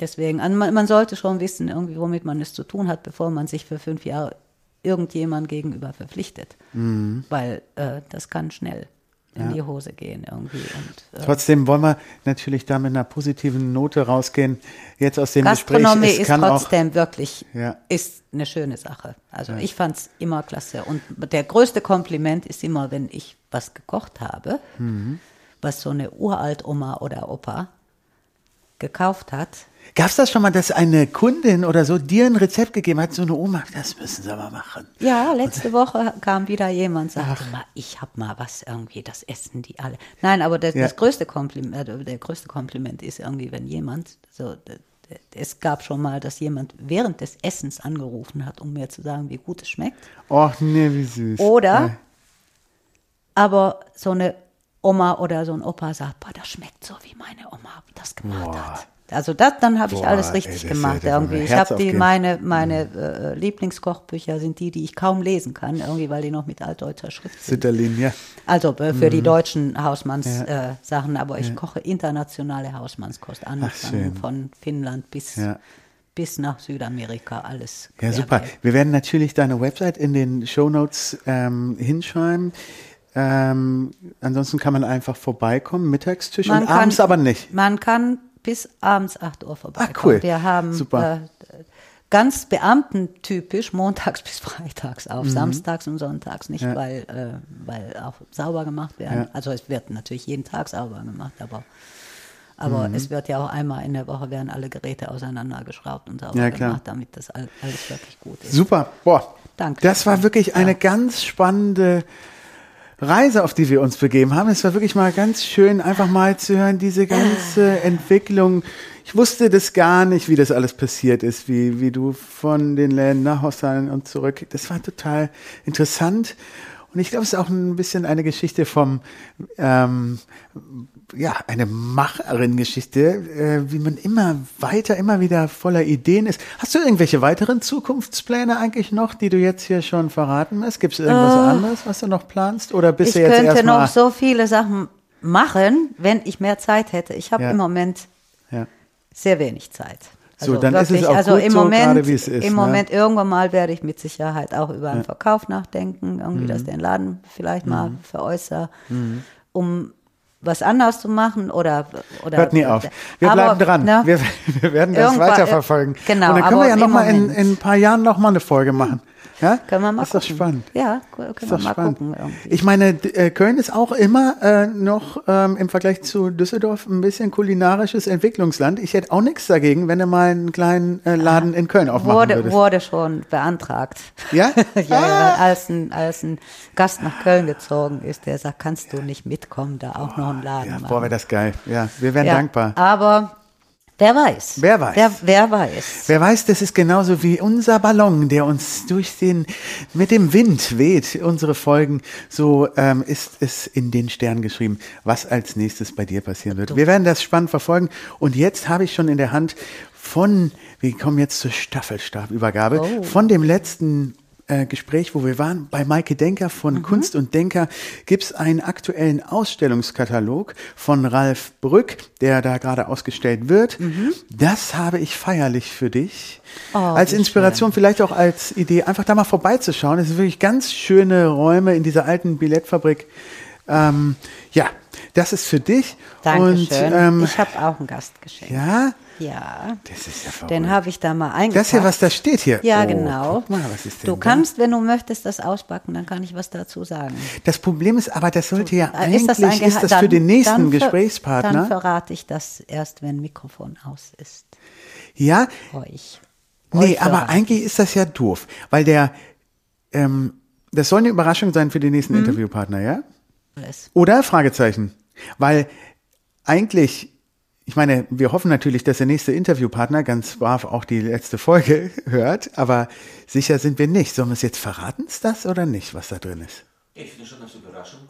Deswegen, man, man sollte schon wissen, irgendwie, womit man es zu tun hat, bevor man sich für fünf Jahre irgendjemand gegenüber verpflichtet. Mhm. Weil äh, das kann schnell in die Hose gehen irgendwie. Und, äh, Trotzdem wollen wir natürlich da mit einer positiven Note rausgehen. Jetzt aus dem Gastronomie Gespräch, es ist kann auch trotzdem wirklich Ja. ist eine schöne Sache. Also ich fand es immer klasse. Und der größte Kompliment ist immer, wenn ich was gekocht habe, Mhm. Was so eine Uralt-Oma oder Opa gekauft hat. Gab es das schon mal, dass eine Kundin oder so dir ein Rezept gegeben hat, so eine Oma, das müssen sie aber machen. Ja, letzte Woche kam wieder jemand, sagte mal, ich habe mal was irgendwie, das essen die alle. Nein, aber das, Ja. das größte Kompliment, äh, der größte Kompliment ist irgendwie, wenn jemand, so, es gab schon mal, dass jemand während des Essens angerufen hat, um mir zu sagen, wie gut es schmeckt. Och, nee, wie süß. Oder, Ja. aber so eine Oma oder so ein Opa sagt, boah, das schmeckt so, wie meine Oma das gemacht Boah. hat. Also das, dann habe ich Boah, alles ey, richtig ja- gemacht irgendwie. Ich habe die meine meine äh, Lieblingskochbücher sind die, die ich kaum lesen kann irgendwie, weil die noch mit altdeutscher Schrift sind. Sitterlin, ja. Also äh, für Mhm. die deutschen Hausmannssachen, äh, Sachen, aber ich koche internationale Hausmannskost, angefangen von Finnland bis Ja. bis nach Südamerika alles. Ja, super. querbeet. Wir werden natürlich deine Website in den Shownotes ähm, hinschreiben. Ähm, ansonsten kann man einfach vorbeikommen, Mittagstisch und abends aber nicht. Man kann bis abends 8 Uhr vorbeikommen. Ah, cool. Wir haben Super. Äh, ganz beamtentypisch montags bis freitags auf, samstags und sonntags nicht, Mhm. Ja. weil, äh, weil auch sauber gemacht werden. Ja. Also es wird natürlich jeden Tag sauber gemacht, aber aber Mhm. es wird ja auch einmal in der Woche werden alle Geräte auseinandergeschraubt und sauber Ja, gemacht, damit das all- alles wirklich gut ist. Super. Boah. Danke. Das war wirklich eine ganz spannende Reise, auf die wir uns begeben haben. Es war wirklich mal ganz schön, einfach mal zu hören, diese ganze Entwicklung. Ich wusste das gar nicht, wie das alles passiert ist, wie, wie du von den Läden nach Hostan und zurück. Das war total interessant. Und ich glaube, es ist auch ein bisschen eine Geschichte vom, ähm, ja, eine Macherin-Geschichte, äh, wie man immer weiter, immer wieder voller Ideen ist. Hast du irgendwelche weiteren Zukunftspläne eigentlich noch, die du jetzt hier schon verraten hast? Gibt es irgendwas Äh, anderes, was du noch planst? Oder bist Ich du jetzt könnte erstmal? noch so viele Sachen machen, wenn ich mehr Zeit hätte. Ich habe Ja. im Moment ja. sehr wenig Zeit. So, dann ist es auch also gut im so, Moment, gerade wie es ist, Im ne? Moment irgendwann mal werde ich mit Sicherheit auch über einen Verkauf nachdenken, irgendwie, Mhm. dass den Laden vielleicht mal veräußere, um was anderes zu machen oder oder Hört nie auf. Wir Aber, bleiben dran. ne, Wir, wir werden das Irgendwann- weiterverfolgen. genau, Und dann können wir ja im noch mal in, in ein paar Jahren noch mal eine Folge machen. Ja? Können wir mal ist doch gucken. spannend. Ja, können Ist wir doch mal spannend. gucken irgendwie. Ich meine, äh, Köln ist auch immer äh, noch ähm, im Vergleich zu Düsseldorf ein bisschen kulinarisches Entwicklungsland. Ich hätte auch nichts dagegen, wenn du mal einen kleinen äh, Laden in Köln aufmachen Wurde, würdest. wurde schon beantragt. Ja? ja, ja, als ein, als ein Gast nach Köln gezogen ist, der sagt, kannst du nicht mitkommen, da auch noch einen Laden Ja, machen. boah, wäre das geil. Ja, wir wären ja, dankbar. Aber wer weiß. Wer weiß. Wer, wer weiß. Wer weiß, das ist genauso wie unser Ballon, der uns durch den, mit dem Wind weht, unsere Folgen. So ähm, ist es in den Sternen geschrieben, was als nächstes bei dir passieren wird. Wir werden das spannend verfolgen. Und jetzt habe ich schon in der Hand von, wir kommen jetzt zur Staffelstabübergabe, Oh. von dem letzten äh, Gespräch, wo wir waren, bei Maike Denker von Mhm. Kunst und Denker, gibt's einen aktuellen Ausstellungskatalog von Ralf Brück, der da gerade ausgestellt wird. Das habe ich feierlich für dich. Mhm. Oh, als Inspiration, vielleicht auch als Idee, einfach da mal vorbeizuschauen. Es sind wirklich ganz schöne Räume in dieser alten Billetfabrik. Ähm, ja, das ist für dich. Dankeschön. Und, ähm, ich habe auch ein Gastgeschenk. ja, Ja. das ist ja verrückt. Den habe ich da mal eingepackt. das hier, was da steht hier. Ja, Oh, genau. Mal, ist du da? kannst, wenn du möchtest, das auspacken, dann kann ich was dazu sagen. Das Problem ist aber, das sollte ja Äh, eigentlich, ist ein das, Geheim- für den nächsten dann Gesprächspartner. Dann verrate ich das erst, wenn Mikrofon aus ist. ja, Euch. nee, Euch aber verraten. eigentlich ist das ja doof, weil der, ähm, das soll eine Überraschung sein für den Mhm. nächsten Interviewpartner, ja? Alles. Oder Fragezeichen? Weil eigentlich, ich meine, wir hoffen natürlich, dass der nächste Interviewpartner ganz brav auch die letzte Folge hört, aber sicher sind wir nicht. Sollen wir es jetzt verraten, ist das oder nicht, was da drin ist? Ich finde schon als Überraschung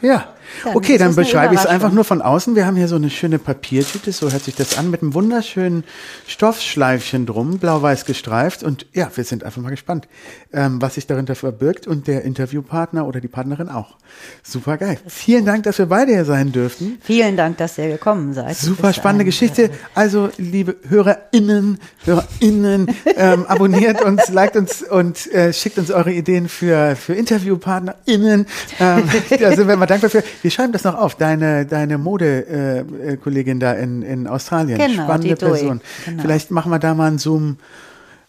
Ja, okay, dann beschreibe ich es einfach nur von außen. Wir haben hier so eine schöne Papiertüte, so hört sich das an, mit einem wunderschönen Stoffschleifchen drum, blau-weiß gestreift. Und ja, wir sind einfach mal gespannt, ähm, was sich darunter verbirgt und der Interviewpartner oder die Partnerin auch. Super geil. Vielen Dank, dass wir beide hier sein dürften. Vielen Dank, dass ihr gekommen seid. Super spannende Geschichte. Also, liebe HörerInnen, HörerInnen, ähm, abonniert uns, liked uns und äh, schickt uns eure Ideen für, für InterviewpartnerInnen. Ähm, da sind wir mal dankbar für. Wir schreiben das noch auf. Deine, deine Mode-Kollegin äh, Kollegin da in, in Australien. Genau, Spannende. Person. Genau. Vielleicht machen wir da mal ein Zoom.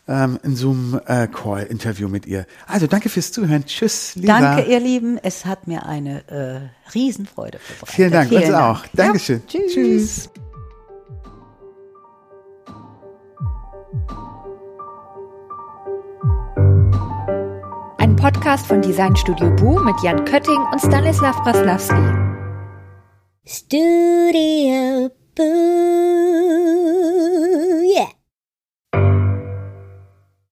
Ähm, ein Zoom-Call-Interview mit ihr. Also danke fürs Zuhören. Tschüss, Lisa. Danke, ihr Lieben. Es hat mir eine äh, Riesenfreude bereitet. Vielen Dank, uns auch. Dank. Dankeschön. Ja, tschüss. tschüss. Ein Podcast von Design Studio Bu mit Jan Kötting und Stanislav Braslavski. Studio Bu.